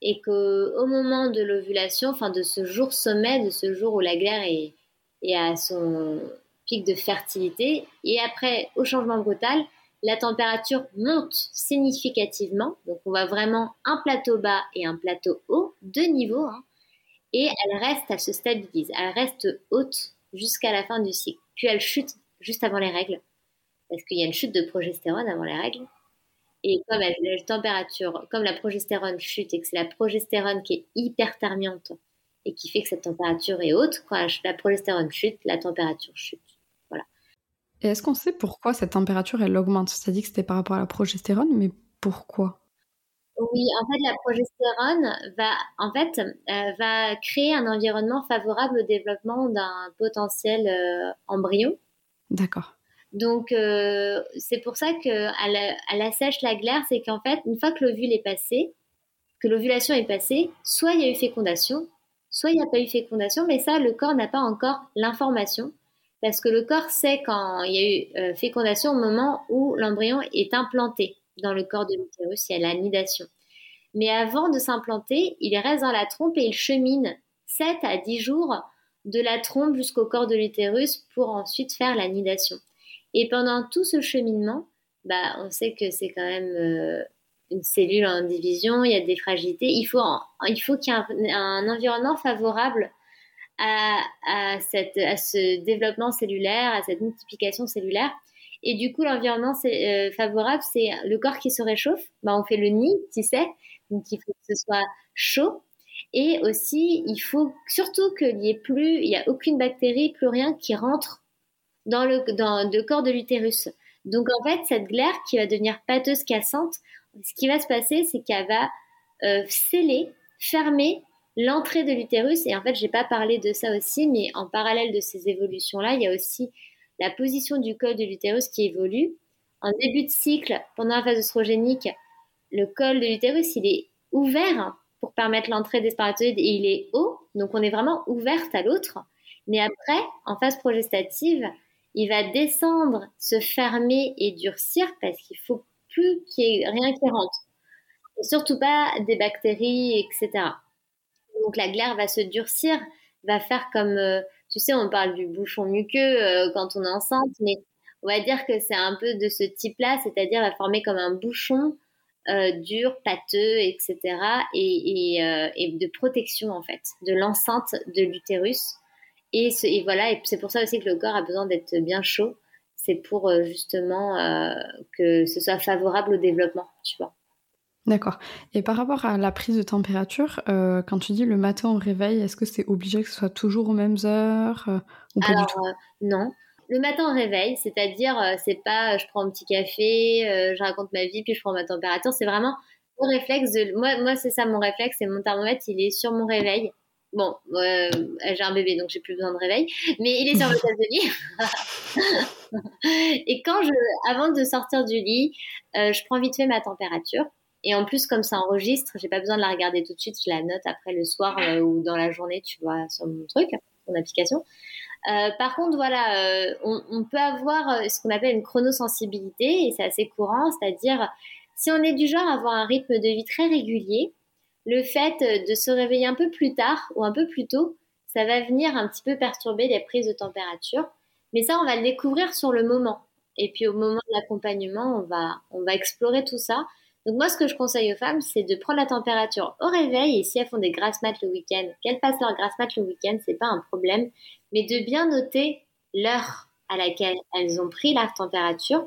Et qu'au moment de l'ovulation, enfin de ce jour sommet, de ce jour où la glaire est, est à son pic de fertilité, et après, au changement brutal, la température monte significativement. Donc on voit vraiment un plateau bas et un plateau haut, deux niveaux. Hein, et elle reste, elle se stabilise, elle reste haute jusqu'à la fin du cycle. Puis elle chute juste avant les règles, parce qu'il y a une chute de progestérone avant les règles. Et comme la température, comme la progestérone chute et que c'est la progestérone qui est hyperthermiante et qui fait que cette température est haute, quand la progestérone chute, la température chute. Voilà. Et est-ce qu'on sait pourquoi cette température elle augmente? Dit que c'était par rapport à la progestérone, mais pourquoi? Oui, en fait, la progestérone va, en fait, euh, va créer un environnement favorable au développement d'un potentiel euh, embryon. D'accord. Donc, euh, c'est pour ça qu'elle elle assèche la glaire, c'est qu'en fait, une fois que l'ovule est passé, que l'ovulation est passée, soit il y a eu fécondation, soit il n'y a pas eu fécondation, mais ça, le corps n'a pas encore l'information, parce que le corps sait quand il y a eu fécondation au moment où l'embryon est implanté dans le corps de l'utérus, il y a l'anidation. Mais avant de s'implanter, il reste dans la trompe et il chemine 7 à 10 jours de la trompe jusqu'au corps de l'utérus pour ensuite faire l'anidation. Et pendant tout ce cheminement, bah, on sait que c'est quand même euh, une cellule en division, il y a des fragilités. Il faut, il faut qu'il y ait un, environnement favorable à, à, cette, à ce développement cellulaire, à cette multiplication cellulaire. Et du coup, l'environnement euh, favorable, c'est le corps qui se réchauffe. Bah, on fait le nid, tu sais, donc il faut que ce soit chaud. Et aussi, il faut surtout qu'il n'y ait plus, il n'y a aucune bactérie, plus rien qui rentre dans le, dans le corps de l'utérus. Donc en fait, cette glaire qui va devenir pâteuse, cassante, ce qui va se passer, c'est qu'elle va euh, sceller, fermer l'entrée de l'utérus. Et en fait, j'ai pas parlé de ça aussi, mais en parallèle de ces évolutions-là, il y a aussi la position du col de l'utérus qui évolue. En début de cycle, pendant la phase oestrogénique, le col de l'utérus, il est ouvert pour permettre l'entrée des spermatozoïdes et il est haut, donc on est vraiment ouverte à l'autre. Mais après, en phase progestative, il va descendre, se fermer et durcir parce qu'il faut plus qu'il y ait rien qui rentre. Surtout pas des bactéries, etc. Donc la glaire va se durcir, va faire comme euh, tu sais, on parle du bouchon muqueux euh, quand on est enceinte, mais on va dire que c'est un peu de ce type-là, c'est-à-dire va former comme un bouchon euh, dur, pâteux, etc. Et, euh, et, de protection en fait de l'enceinte de l'utérus. Et, et, voilà, et c'est pour ça aussi que le corps a besoin d'être bien chaud. c'est pour justement que ce soit favorable au développement, tu vois. D'accord. Et par rapport à la prise de température, quand tu dis le matin au réveil, est-ce que c'est obligé que ce soit toujours aux mêmes heures ou pas Alors, du tout non. Le matin au réveil, c'est-à-dire, c'est pas je prends un petit café, je raconte ma vie, puis je prends ma température. C'est vraiment mon réflexe de. Moi, moi c'est ça mon réflexe, c'est mon thermomètre, il est sur mon réveil. Bon, euh, j'ai un bébé, donc j'ai plus besoin de réveil, mais il est sur le table de lit. et quand je, avant de sortir du lit, euh, je prends vite fait ma température. Et en plus, comme ça enregistre, j'ai pas besoin de la regarder tout de suite. Je la note après le soir euh, ou dans la journée, tu vois, sur mon truc, mon application. par contre, voilà, on, on, peut avoir ce qu'on appelle une chronosensibilité et c'est assez courant, c'est-à-dire si on est du genre à avoir un rythme de vie très régulier, le fait de se réveiller un peu plus tard ou un peu plus tôt, ça va venir un petit peu perturber les prises de température. Mais ça, on va le découvrir sur le moment. Et puis au moment de l'accompagnement, on va, on va explorer tout ça. Donc moi, ce que je conseille aux femmes, c'est de prendre la température au réveil et si elles font des grasses mat le week-end, qu'elles fassent leur grasse mat le week-end, c'est pas un problème. Mais de bien noter l'heure à laquelle elles ont pris la température,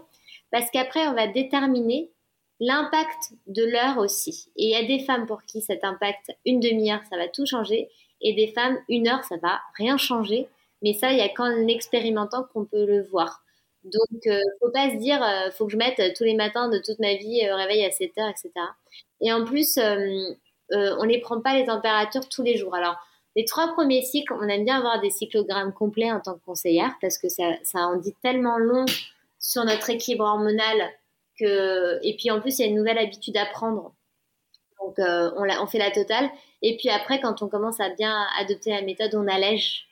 parce qu'après, on va déterminer L'impact de l'heure aussi. Et il y a des femmes pour qui cet impact, une demi-heure, ça va tout changer. Et des femmes, une heure, ça va rien changer. Mais ça, il y a qu'en expérimentant qu'on peut le voir. Donc, euh, faut pas se dire, euh, faut que je mette tous les matins de toute ma vie euh, réveil à 7 heures, etc. Et en plus, on ne prend pas les températures tous les jours. Alors, les trois premiers cycles, on aime bien avoir des cyclogrammes complets en tant que conseillère parce que ça, en dit tellement long sur notre équilibre hormonal et puis en plus, il y a une nouvelle habitude à prendre. Donc euh, on, on, fait la totale. Et puis après, quand on commence à bien adopter la méthode, on allège.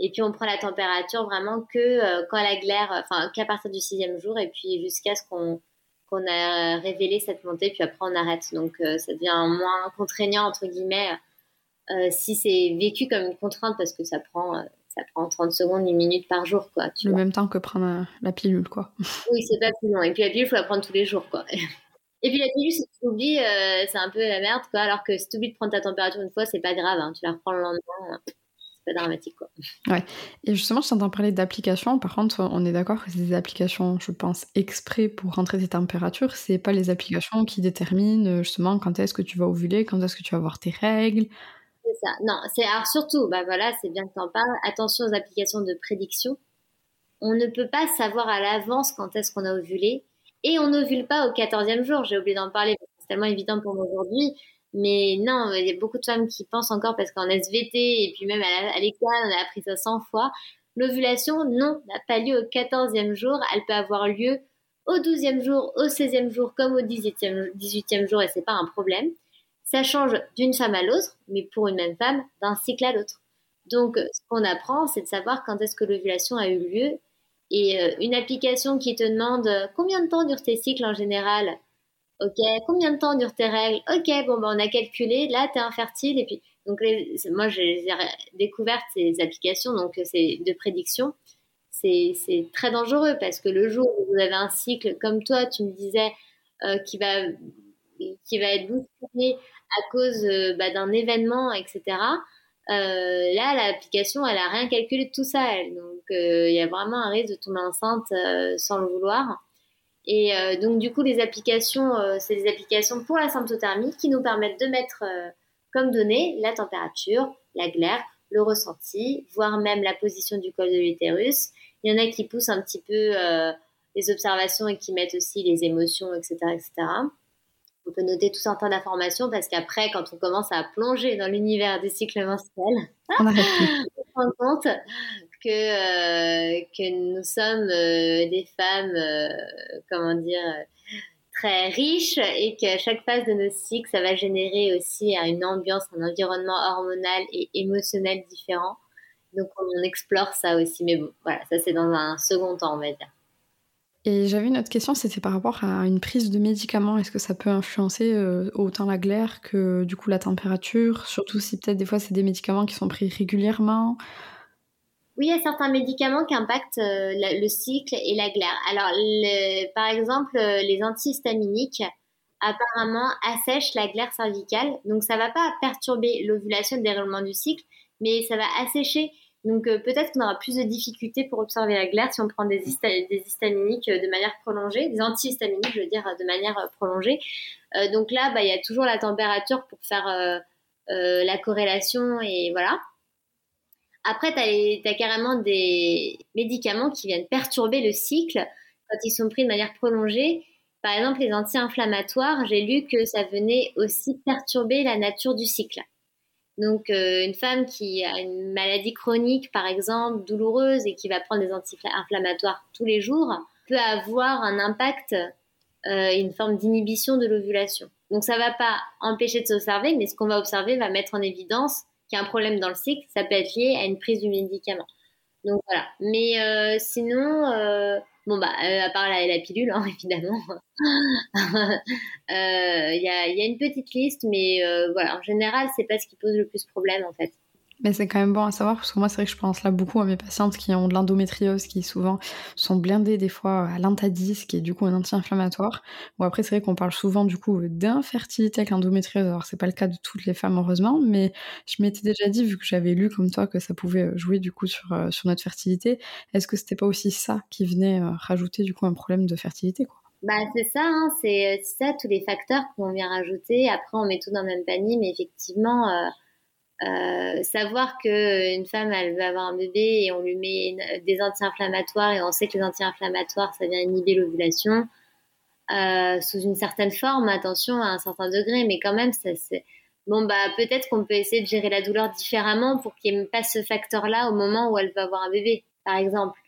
Et puis on prend la température vraiment que euh, quand la glaire, enfin qu'à partir du sixième jour, et puis jusqu'à ce qu'on qu'on a révélé cette montée, puis après on arrête. Donc euh, ça devient moins contraignant entre guillemets si c'est vécu comme une contrainte parce que ça prend ça prend 30 secondes, une minute par jour, quoi. le même temps que prendre la pilule, quoi. Oui, c'est pas plus long. Et puis la pilule, il faut la prendre tous les jours, quoi. Et puis la pilule, si tu oublies, euh, c'est un peu la merde, quoi. Alors que si tu oublies de prendre ta température une fois, c'est pas grave. Hein. Tu la reprends le lendemain, c'est dramatique, quoi. Ouais. Et justement, je t'entends parler d'applications. Par contre, on est d'accord que c'est des applications, je pense, exprès pour rentrer tes températures. C'est pas les applications qui déterminent justement quand est-ce que tu vas ovuler, quand est-ce que tu vas avoir tes règles. C'est ça. Non, c'est alors surtout, bah voilà, c'est bien que tu en parles. Attention aux applications de prédiction. On ne peut pas savoir à l'avance quand est-ce qu'on a ovulé. Et on n'ovule pas au 14e jour. J'ai oublié d'en parler parce que c'est tellement évident pour moi aujourd'hui. Mais non, il y a beaucoup de femmes qui pensent encore parce qu'en SVT et puis même à l'école, on a appris ça 100 fois. L'ovulation, non, n'a pas lieu au 14e jour. Elle peut avoir lieu au 12e jour, au 16e jour, comme au 18e, 18e jour et c'est pas un problème. Ça change d'une femme à l'autre, mais pour une même femme, d'un cycle à l'autre. Donc, ce qu'on apprend, c'est de savoir quand est-ce que l'ovulation a eu lieu. Et euh, une application qui te demande euh, combien de temps durent tes cycles en général? Ok, combien de temps durent tes règles? Ok, bon, ben, on a calculé, là, tu es infertile. Et puis, donc, moi, j'ai découvert ces applications, donc c'est de prédiction. C'est très dangereux parce que le jour où vous avez un cycle, comme toi, tu me disais, euh, qui va qui va être bousculé à cause euh, bah, d'un événement, etc. Euh, là, l'application, elle a rien calculé de tout ça. Donc, euh, il y a vraiment un risque de tomber enceinte sans le vouloir. Et donc, du coup, les applications, c'est des applications pour la symptothermie qui nous permettent de mettre comme données la température, la glaire, le ressenti, voire même la position du col de l'utérus. Il y en a qui poussent un petit peu les observations et qui mettent aussi les émotions, etc., etc on peut noter tout un tas d'informations parce qu'après, quand on commence à plonger dans l'univers des cycles menstruels, on, se rend compte que, euh, que nous sommes euh, des femmes, euh, comment dire, très riches et qu'à chaque phase de nos cycles, ça va générer aussi une ambiance, un environnement hormonal et émotionnel différent. Donc on explore ça aussi, mais bon, voilà, ça c'est dans un second temps, on va dire. Et j'avais une autre question, c'était par rapport à une prise de médicaments. Est-ce que ça peut influencer autant la glaire que du coup la température? Surtout si peut-être des fois c'est des médicaments qui sont pris régulièrement. Oui, il y a certains médicaments qui impactent euh, le cycle et la glaire. Alors, par exemple, euh, les antihistaminiques apparemment assèchent la glaire cervicale. Donc, ça ne va pas perturber l'ovulation et le déroulement du cycle, mais ça va assécher Donc peut-être qu'on aura plus de difficultés pour observer la glaire si on prend des, des histaminiques de manière prolongée, des antihistaminiques, je veux dire, de manière prolongée. donc là, bah, il y a toujours la température pour faire la corrélation et voilà. Après, tu as, carrément des médicaments qui viennent perturber le cycle quand ils sont pris de manière prolongée. Par exemple, les anti-inflammatoires, j'ai lu que ça venait aussi perturber la nature du cycle. Donc, euh, une femme qui a une maladie chronique, par exemple, douloureuse et qui va prendre des anti-inflammatoires tous les jours, peut avoir un impact, euh, une forme d'inhibition de l'ovulation. Donc, ça ne va pas empêcher de s'observer, mais ce qu'on va observer va mettre en évidence qu'il y a un problème dans le cycle. Ça peut être lié à une prise du médicament. Donc, voilà. Mais euh, sinon, Bon, bah, euh, à part la, pilule, hein, évidemment. Il euh, y, a, y, a, une petite liste, mais euh, voilà, en général, c'est pas ce qui pose le plus problème, en fait. Mais c'est quand même bon à savoir parce que moi, c'est vrai que je pense là beaucoup à mes patientes qui ont de l'endométriose, qui souvent sont blindées des fois à l'intadis, qui est du coup un anti-inflammatoire. Bon, après, c'est vrai qu'on parle souvent du coup d'infertilité avec l'endométriose. Alors, c'est pas le cas de toutes les femmes, heureusement, mais je m'étais déjà dit, vu que j'avais lu comme toi que ça pouvait jouer du coup sur, euh, sur notre fertilité, est-ce que c'était pas aussi ça qui venait euh, rajouter du coup un problème de fertilité, quoi? Bah, c'est ça, hein, c'est ça, tous les facteurs qu'on vient rajouter. Après, on met tout dans le même panier, mais effectivement, euh, euh, savoir que une femme elle veut avoir un bébé et on lui met des anti-inflammatoires et on sait que les anti-inflammatoires ça vient inhiber l'ovulation euh, sous une certaine forme, attention à un certain degré, mais quand même ça c'est bon bah peut-être qu'on peut essayer de gérer la douleur différemment pour qu'il n'y ait pas ce facteur-là au moment où elle va avoir un bébé, par exemple.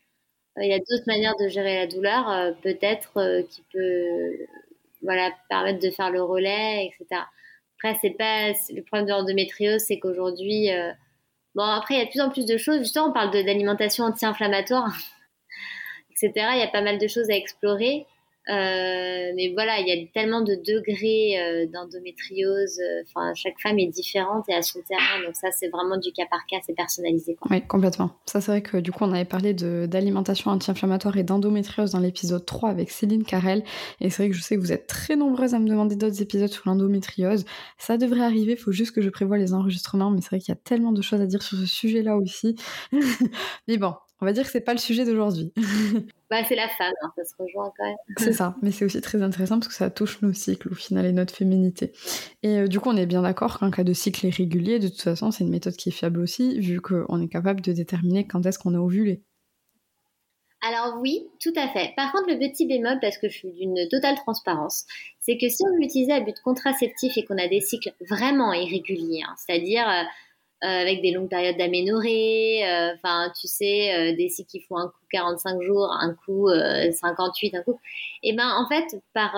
Euh, il y a d'autres manières de gérer la douleur, euh, peut-être qui peut voilà permettre de faire le relais, etc. Après, c'est pas le problème de l'endométriose, c'est qu'aujourd'hui, euh, bon, après, il y a de plus en plus de choses. Justement, on parle d'alimentation anti-inflammatoire, etc. Il y a pas mal de choses à explorer. Euh, mais voilà, il y a tellement de degrés euh, d'endométriose. Euh, enfin, chaque femme est différente et à son terrain. Donc ça, c'est vraiment du cas par cas, c'est personnalisé. Oui, complètement. Ça, c'est vrai que du coup, on avait parlé d'alimentation anti-inflammatoire et d'endométriose dans l'épisode 3 avec Céline Carrel. Et c'est vrai que je sais que vous êtes très nombreuses à me demander d'autres épisodes sur l'endométriose. Ça devrait arriver, il faut juste que je prévoie les enregistrements. Mais c'est vrai qu'il y a tellement de choses à dire sur ce sujet-là aussi. mais bon, on va dire que c'est pas le sujet d'aujourd'hui. bah, c'est la femme, hein, ça se rejoint quand même. c'est ça, mais c'est aussi très intéressant parce que ça touche nos cycles au final et notre féminité. Et euh, du coup, on est bien d'accord qu'en cas de cycle irrégulier, de toute façon, c'est une méthode qui est fiable aussi, vu qu'on est capable de déterminer quand est-ce qu'on est ovulé. Alors oui, tout à fait. Par contre, le petit bémol, parce que je suis d'une totale transparence, c'est que si on l'utilise à but contraceptif et qu'on a des cycles vraiment irréguliers, hein, c'est-à-dire euh, avec des longues périodes d'aménorrhée, euh, enfin, tu sais, euh, des cycles qui font un coup 45 jours, un coup 58, un coup. Et eh ben, en fait, par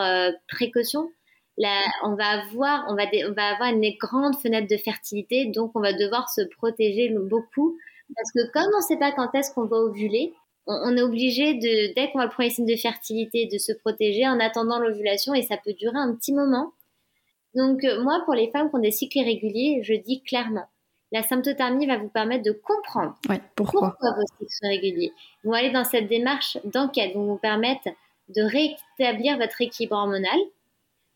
précaution, là, on va avoir, on va, on va avoir une grande fenêtre de fertilité, donc on va devoir se protéger beaucoup, parce que comme on ne sait pas quand est-ce qu'on va ovuler, on, est obligé de, dès qu'on va le premier signe de fertilité, de se protéger en attendant l'ovulation, et ça peut durer un petit moment. Donc moi, pour les femmes qui ont des cycles irréguliers, je dis clairement, la symptothermie va vous permettre de comprendre pourquoi. vos cycles sont réguliers. Vous allez dans cette démarche d'enquête, vont vous permettre de rétablir votre équilibre hormonal.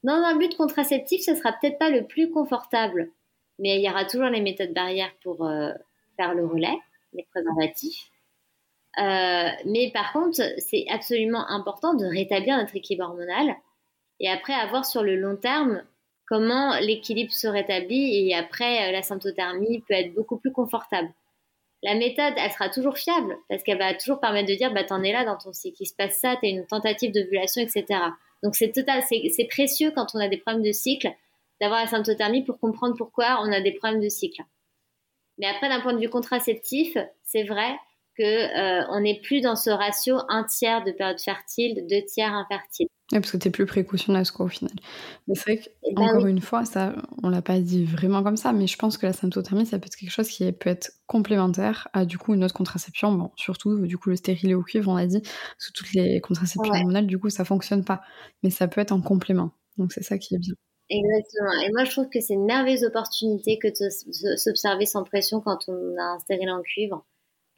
Dans un but contraceptif, ce sera peut-être pas le plus confortable, mais il y aura toujours les méthodes barrières pour euh, faire le relais, les préservatifs. Euh, mais par contre, c'est absolument important de rétablir notre équilibre hormonal et après avoir sur le long terme comment l'équilibre se rétablit et après euh, la symptothermie peut être beaucoup plus confortable. La méthode, elle sera toujours fiable parce qu'elle va toujours permettre de dire bah t'en es là dans ton cycle, il se passe ça, t'as une tentative d'ovulation, etc. Donc c'est total, c'est précieux quand on a des problèmes de cycle d'avoir la symptothermie pour comprendre pourquoi on a des problèmes de cycle. Mais après, d'un point de vue contraceptif, c'est vrai que euh, on n'est plus dans ce ratio un tiers de période fertile, deux tiers infertile. Oui, parce que tu es plus précautionneux quoi, au final. Mais c'est vrai qu'encore eh ben une fois, ça, on l'a pas dit vraiment comme ça, mais je pense que la symptothermie, ça peut être quelque chose qui peut être complémentaire à du coup une autre contraception. Bon, surtout du coup le stérilet au cuivre, on l'a dit, parce que toutes les contraceptions hormonales, du coup, ça fonctionne pas. Mais ça peut être en complément. Donc c'est ça qui est bien. Exactement. Et moi, je trouve que c'est une merveilleuse opportunité que de s'observer sans pression quand on a un stérilet en cuivre.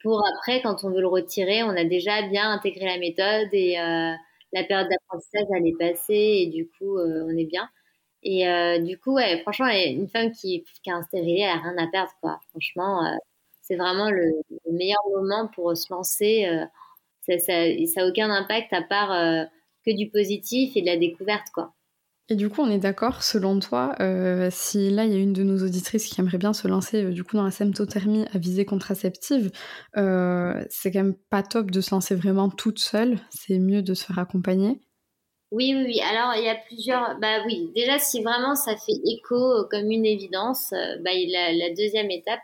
Pour après, quand on veut le retirer, on a déjà bien intégré la méthode et euh, la période d'apprentissage elle est passée et du coup euh, on est bien. Et euh, du coup, ouais, franchement, une femme qui, qui a un stérilet, elle a rien à perdre, quoi. Franchement, euh, c'est vraiment le, le meilleur moment pour se lancer. ça n'a aucun impact à part que du positif et de la découverte, quoi. Et du coup, on est d'accord, selon toi, euh, si là, il y a une de nos auditrices qui aimerait bien se lancer euh, du coup dans la symptothermie à visée contraceptive, euh, c'est quand même pas top de se lancer vraiment toute seule. C'est mieux de se faire accompagner. Oui, oui, oui. Alors, il y a plusieurs. Bah oui, déjà, si vraiment ça fait écho comme une évidence, bah, la, deuxième étape,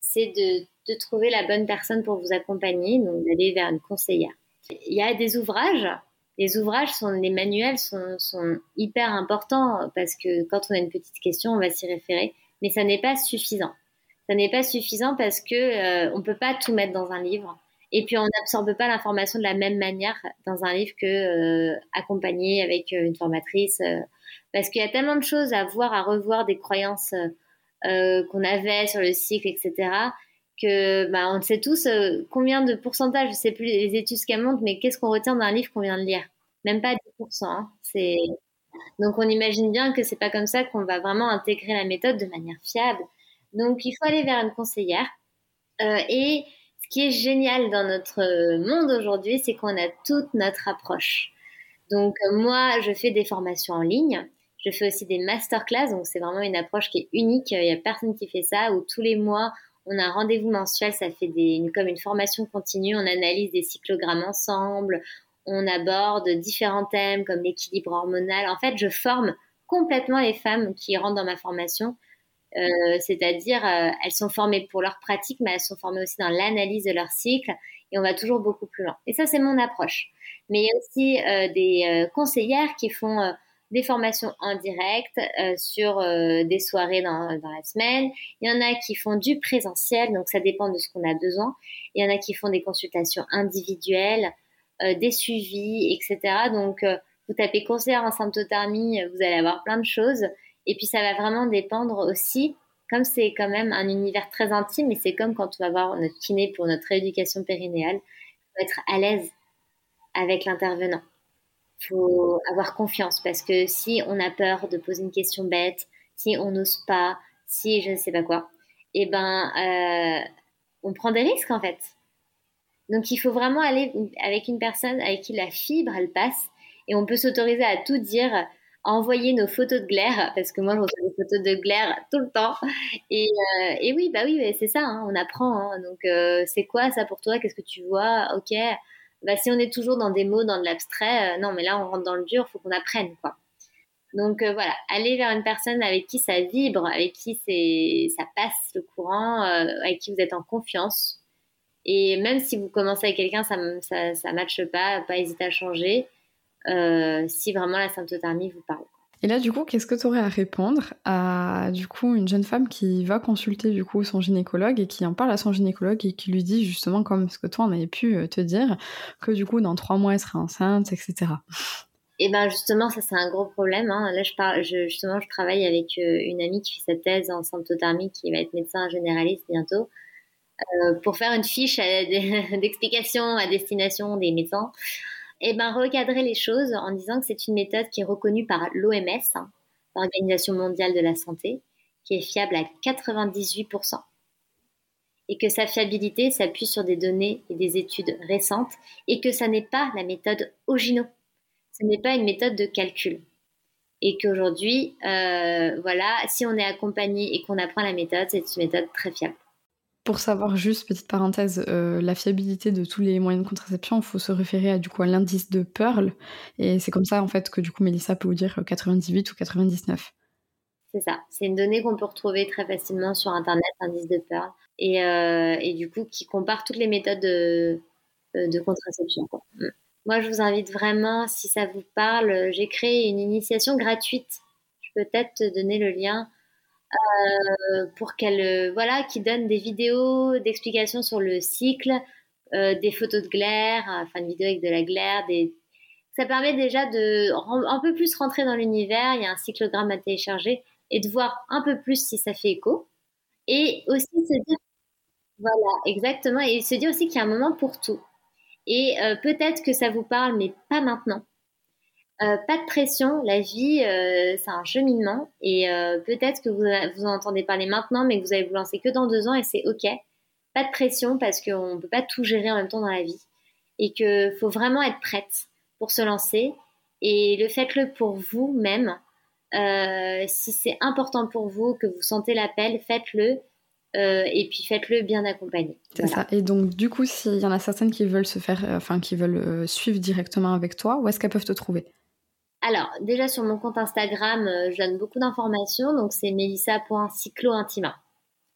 c'est de, de trouver la bonne personne pour vous accompagner, donc d'aller vers une conseillère. Il y a des ouvrages les ouvrages, sont, les manuels sont, sont, hyper importants parce que quand on a une petite question, on va s'y référer. Mais ça n'est pas suffisant. Ça n'est pas suffisant parce que euh, on peut pas tout mettre dans un livre. Et puis on n'absorbe pas l'information de la même manière dans un livre que euh, accompagné avec euh, une formatrice. Euh, parce qu'il y a tellement de choses à voir, à revoir, des croyances qu'on avait sur le cycle, etc que bah, on sait tous euh, combien de pourcentage, je sais plus les études qu'elles montrent, mais qu'est-ce qu'on retient d'un livre qu'on vient de lire? Même pas 10%. Hein. Donc on imagine bien que c'est pas comme ça qu'on va vraiment intégrer la méthode de manière fiable. Donc il faut aller vers une conseillère. Euh, et ce qui est génial dans notre monde aujourd'hui, c'est qu'on a toute notre approche. Donc moi, je fais des formations en ligne. Je fais aussi des masterclass, donc c'est vraiment une approche qui est unique. Il n'y a personne qui fait ça, où tous les mois, on a un rendez-vous mensuel, ça fait des, comme une formation continue. On analyse des cyclogrammes ensemble. On aborde différents thèmes comme l'équilibre hormonal. En fait, je forme complètement les femmes qui rentrent dans ma formation. Euh, c'est-à-dire, euh, elles sont formées pour leur pratique, mais elles sont formées aussi dans l'analyse de leur cycle. Et on va toujours beaucoup plus loin. Et ça, c'est mon approche. Mais il y a aussi euh, des conseillères qui font des formations en direct euh, sur euh, des soirées dans, la semaine. Il y en a qui font du présentiel, donc ça dépend de ce qu'on a besoin. Il y en a qui font des consultations individuelles, euh, des suivis, etc. Donc, vous tapez conseillère en symptothermie, vous allez avoir plein de choses. Et puis, ça va vraiment dépendre aussi, comme c'est quand même un univers très intime, et c'est comme quand on va voir notre kiné pour notre rééducation périnéale, être à l'aise avec l'intervenant faut avoir confiance parce que si on a peur de poser une question bête, si on n'ose pas, si je ne sais pas quoi, eh ben, euh, on prend des risques en fait. Donc il faut vraiment aller avec une personne avec qui la fibre elle passe et on peut s'autoriser à tout dire, à envoyer nos photos de glaire parce que moi je reçois des photos de glaire tout le temps et, euh, oui bah oui c'est ça, hein, on apprend. Hein. donc euh, c'est quoi ça pour toi? Qu'est-ce que tu vois? Ok bah, si on est toujours dans des mots, dans de l'abstrait, euh, non, mais là, on rentre dans le dur, faut qu'on apprenne, quoi. Donc euh, voilà, aller vers une personne avec qui ça vibre, avec qui c'est, ça passe le courant, euh, avec qui vous êtes en confiance. Et même si vous commencez avec quelqu'un, ça ne ça, ça matche pas, pas hésiter à changer, si vraiment la symptothermie vous parle. Et là, du coup, qu'est-ce que tu aurais à répondre à du coup une jeune femme qui va consulter du coup son gynécologue et qui en parle à son gynécologue et qui lui dit justement comme ce que toi on avait pu euh, te dire que du coup dans trois mois elle sera enceinte, etc. Et eh ben justement ça c'est un gros problème. Hein. Là je parle, justement je travaille avec euh, une amie qui fait sa thèse en symptothermie qui va être médecin généraliste bientôt euh, pour faire une fiche d'explication à destination des médecins eh ben, recadrer les choses en disant que c'est une méthode qui est reconnue par l'OMS, hein, l'Organisation mondiale de la santé, qui est fiable à 98%. Et que sa fiabilité s'appuie sur des données et des études récentes, et que ça n'est pas la méthode Ogino. Ce n'est pas une méthode de calcul. Et qu'aujourd'hui, euh, voilà, si on est accompagné et qu'on apprend la méthode, c'est une méthode très fiable. Pour savoir juste, petite parenthèse, euh, la fiabilité de tous les moyens de contraception, il faut se référer à du coup à l'indice de Pearl. Et c'est comme ça en fait que du coup Mélissa peut vous dire 98 ou 99. C'est ça. C'est une donnée qu'on peut retrouver très facilement sur Internet, l'indice de Pearl. Et, euh, et, du coup qui compare toutes les méthodes de, euh, de contraception. Mm. Moi, je vous invite vraiment, si ça vous parle, j'ai créé une initiation gratuite. Je peux peut-être te donner le lien euh, pour qu'elle, euh, voilà, qui donne des vidéos d'explications sur le cycle, euh, des photos de glaire, enfin une vidéo avec de la glaire, ça permet déjà de un peu plus rentrer dans l'univers. Il y a un cyclogramme à télécharger et de voir un peu plus si ça fait écho. Et aussi se dire, voilà, exactement, et se dire aussi qu'il y a un moment pour tout. Et peut-être que ça vous parle, mais pas maintenant. Euh, pas de pression, la vie, euh, c'est un cheminement et euh, peut-être que vous, vous en entendez parler maintenant, mais que vous allez vous lancer que dans deux ans et c'est ok pas de pression parce qu'on ne peut pas tout gérer en même temps dans la vie et qu'il faut vraiment être prête pour se lancer. Et le faites-le pour vous-même. Si c'est important pour vous, que vous sentez l'appel, faites-le. Euh, et puis faites-le bien accompagné. C'est ça. Et donc, du coup, s'il y en a certaines qui veulent se faire, enfin, qui veulent suivre directement avec toi, où est-ce qu'elles peuvent te trouver? Alors, déjà sur mon compte Instagram, je donne beaucoup d'informations. Donc, c'est melissa.cyclointima.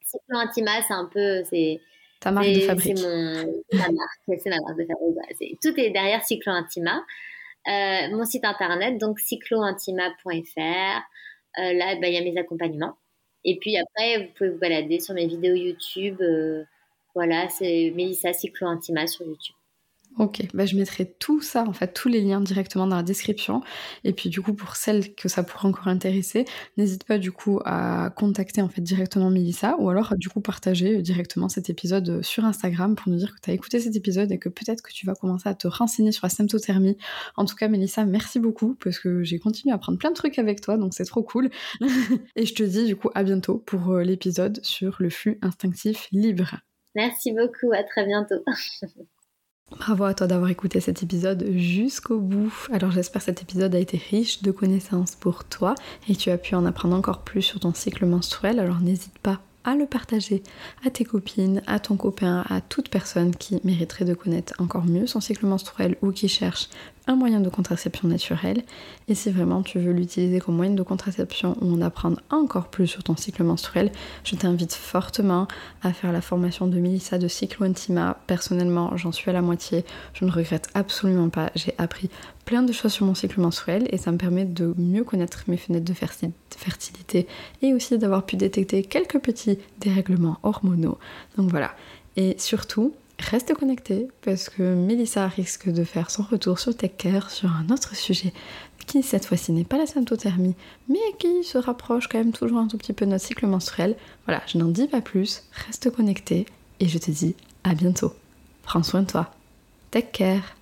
Cyclointima, c'est un peu. C'est, Ta marque de fabrique. C'est ma marque. C'est ma marque de fabrique. tout est derrière Cyclointima. Euh, mon site internet, donc cyclointima.fr. Euh, là, bah, il y a mes accompagnements. Et puis après, vous pouvez vous balader sur mes vidéos YouTube. Euh, voilà, c'est Melissa Cyclointima sur YouTube. Ok, bah je mettrai tout ça, en fait, tous les liens directement dans la description. Et puis du coup, pour celles que ça pourrait encore intéresser, n'hésite pas du coup à contacter en fait directement Melissa ou alors du coup partager directement cet épisode sur Instagram pour nous dire que tu as écouté cet épisode et que peut-être que tu vas commencer à te renseigner sur la symptothermie. En tout cas, Melissa, merci beaucoup parce que j'ai continué à apprendre plein de trucs avec toi, donc c'est trop cool. et je te dis du coup à bientôt pour euh, l'épisode sur le flux instinctif libre. Merci beaucoup, à très bientôt. Bravo à toi d'avoir écouté cet épisode jusqu'au bout. Alors j'espère que cet épisode a été riche de connaissances pour toi et tu as pu en apprendre encore plus sur ton cycle menstruel. Alors n'hésite pas à le partager à tes copines, à ton copain, à toute personne qui mériterait de connaître encore mieux son cycle menstruel ou qui cherche un moyen de contraception naturel. Et si vraiment tu veux l'utiliser comme moyen de contraception ou en apprendre encore plus sur ton cycle menstruel, je t'invite fortement à faire la formation de Melissa de Cyclo Intima. Personnellement, j'en suis à la moitié. Je ne regrette absolument pas. J'ai appris plein de choses sur mon cycle menstruel et ça me permet de mieux connaître mes fenêtres de fertilité et aussi d'avoir pu détecter quelques petits dérèglements hormonaux. Donc voilà. Et surtout, reste connecté parce que Melissa risque de faire son retour sur TechCare sur un autre sujet qui cette fois-ci n'est pas la symptothermie mais qui se rapproche quand même toujours un tout petit peu de notre cycle menstruel. Voilà, je n'en dis pas plus, reste connecté et je te dis à bientôt. Prends soin de toi. Take care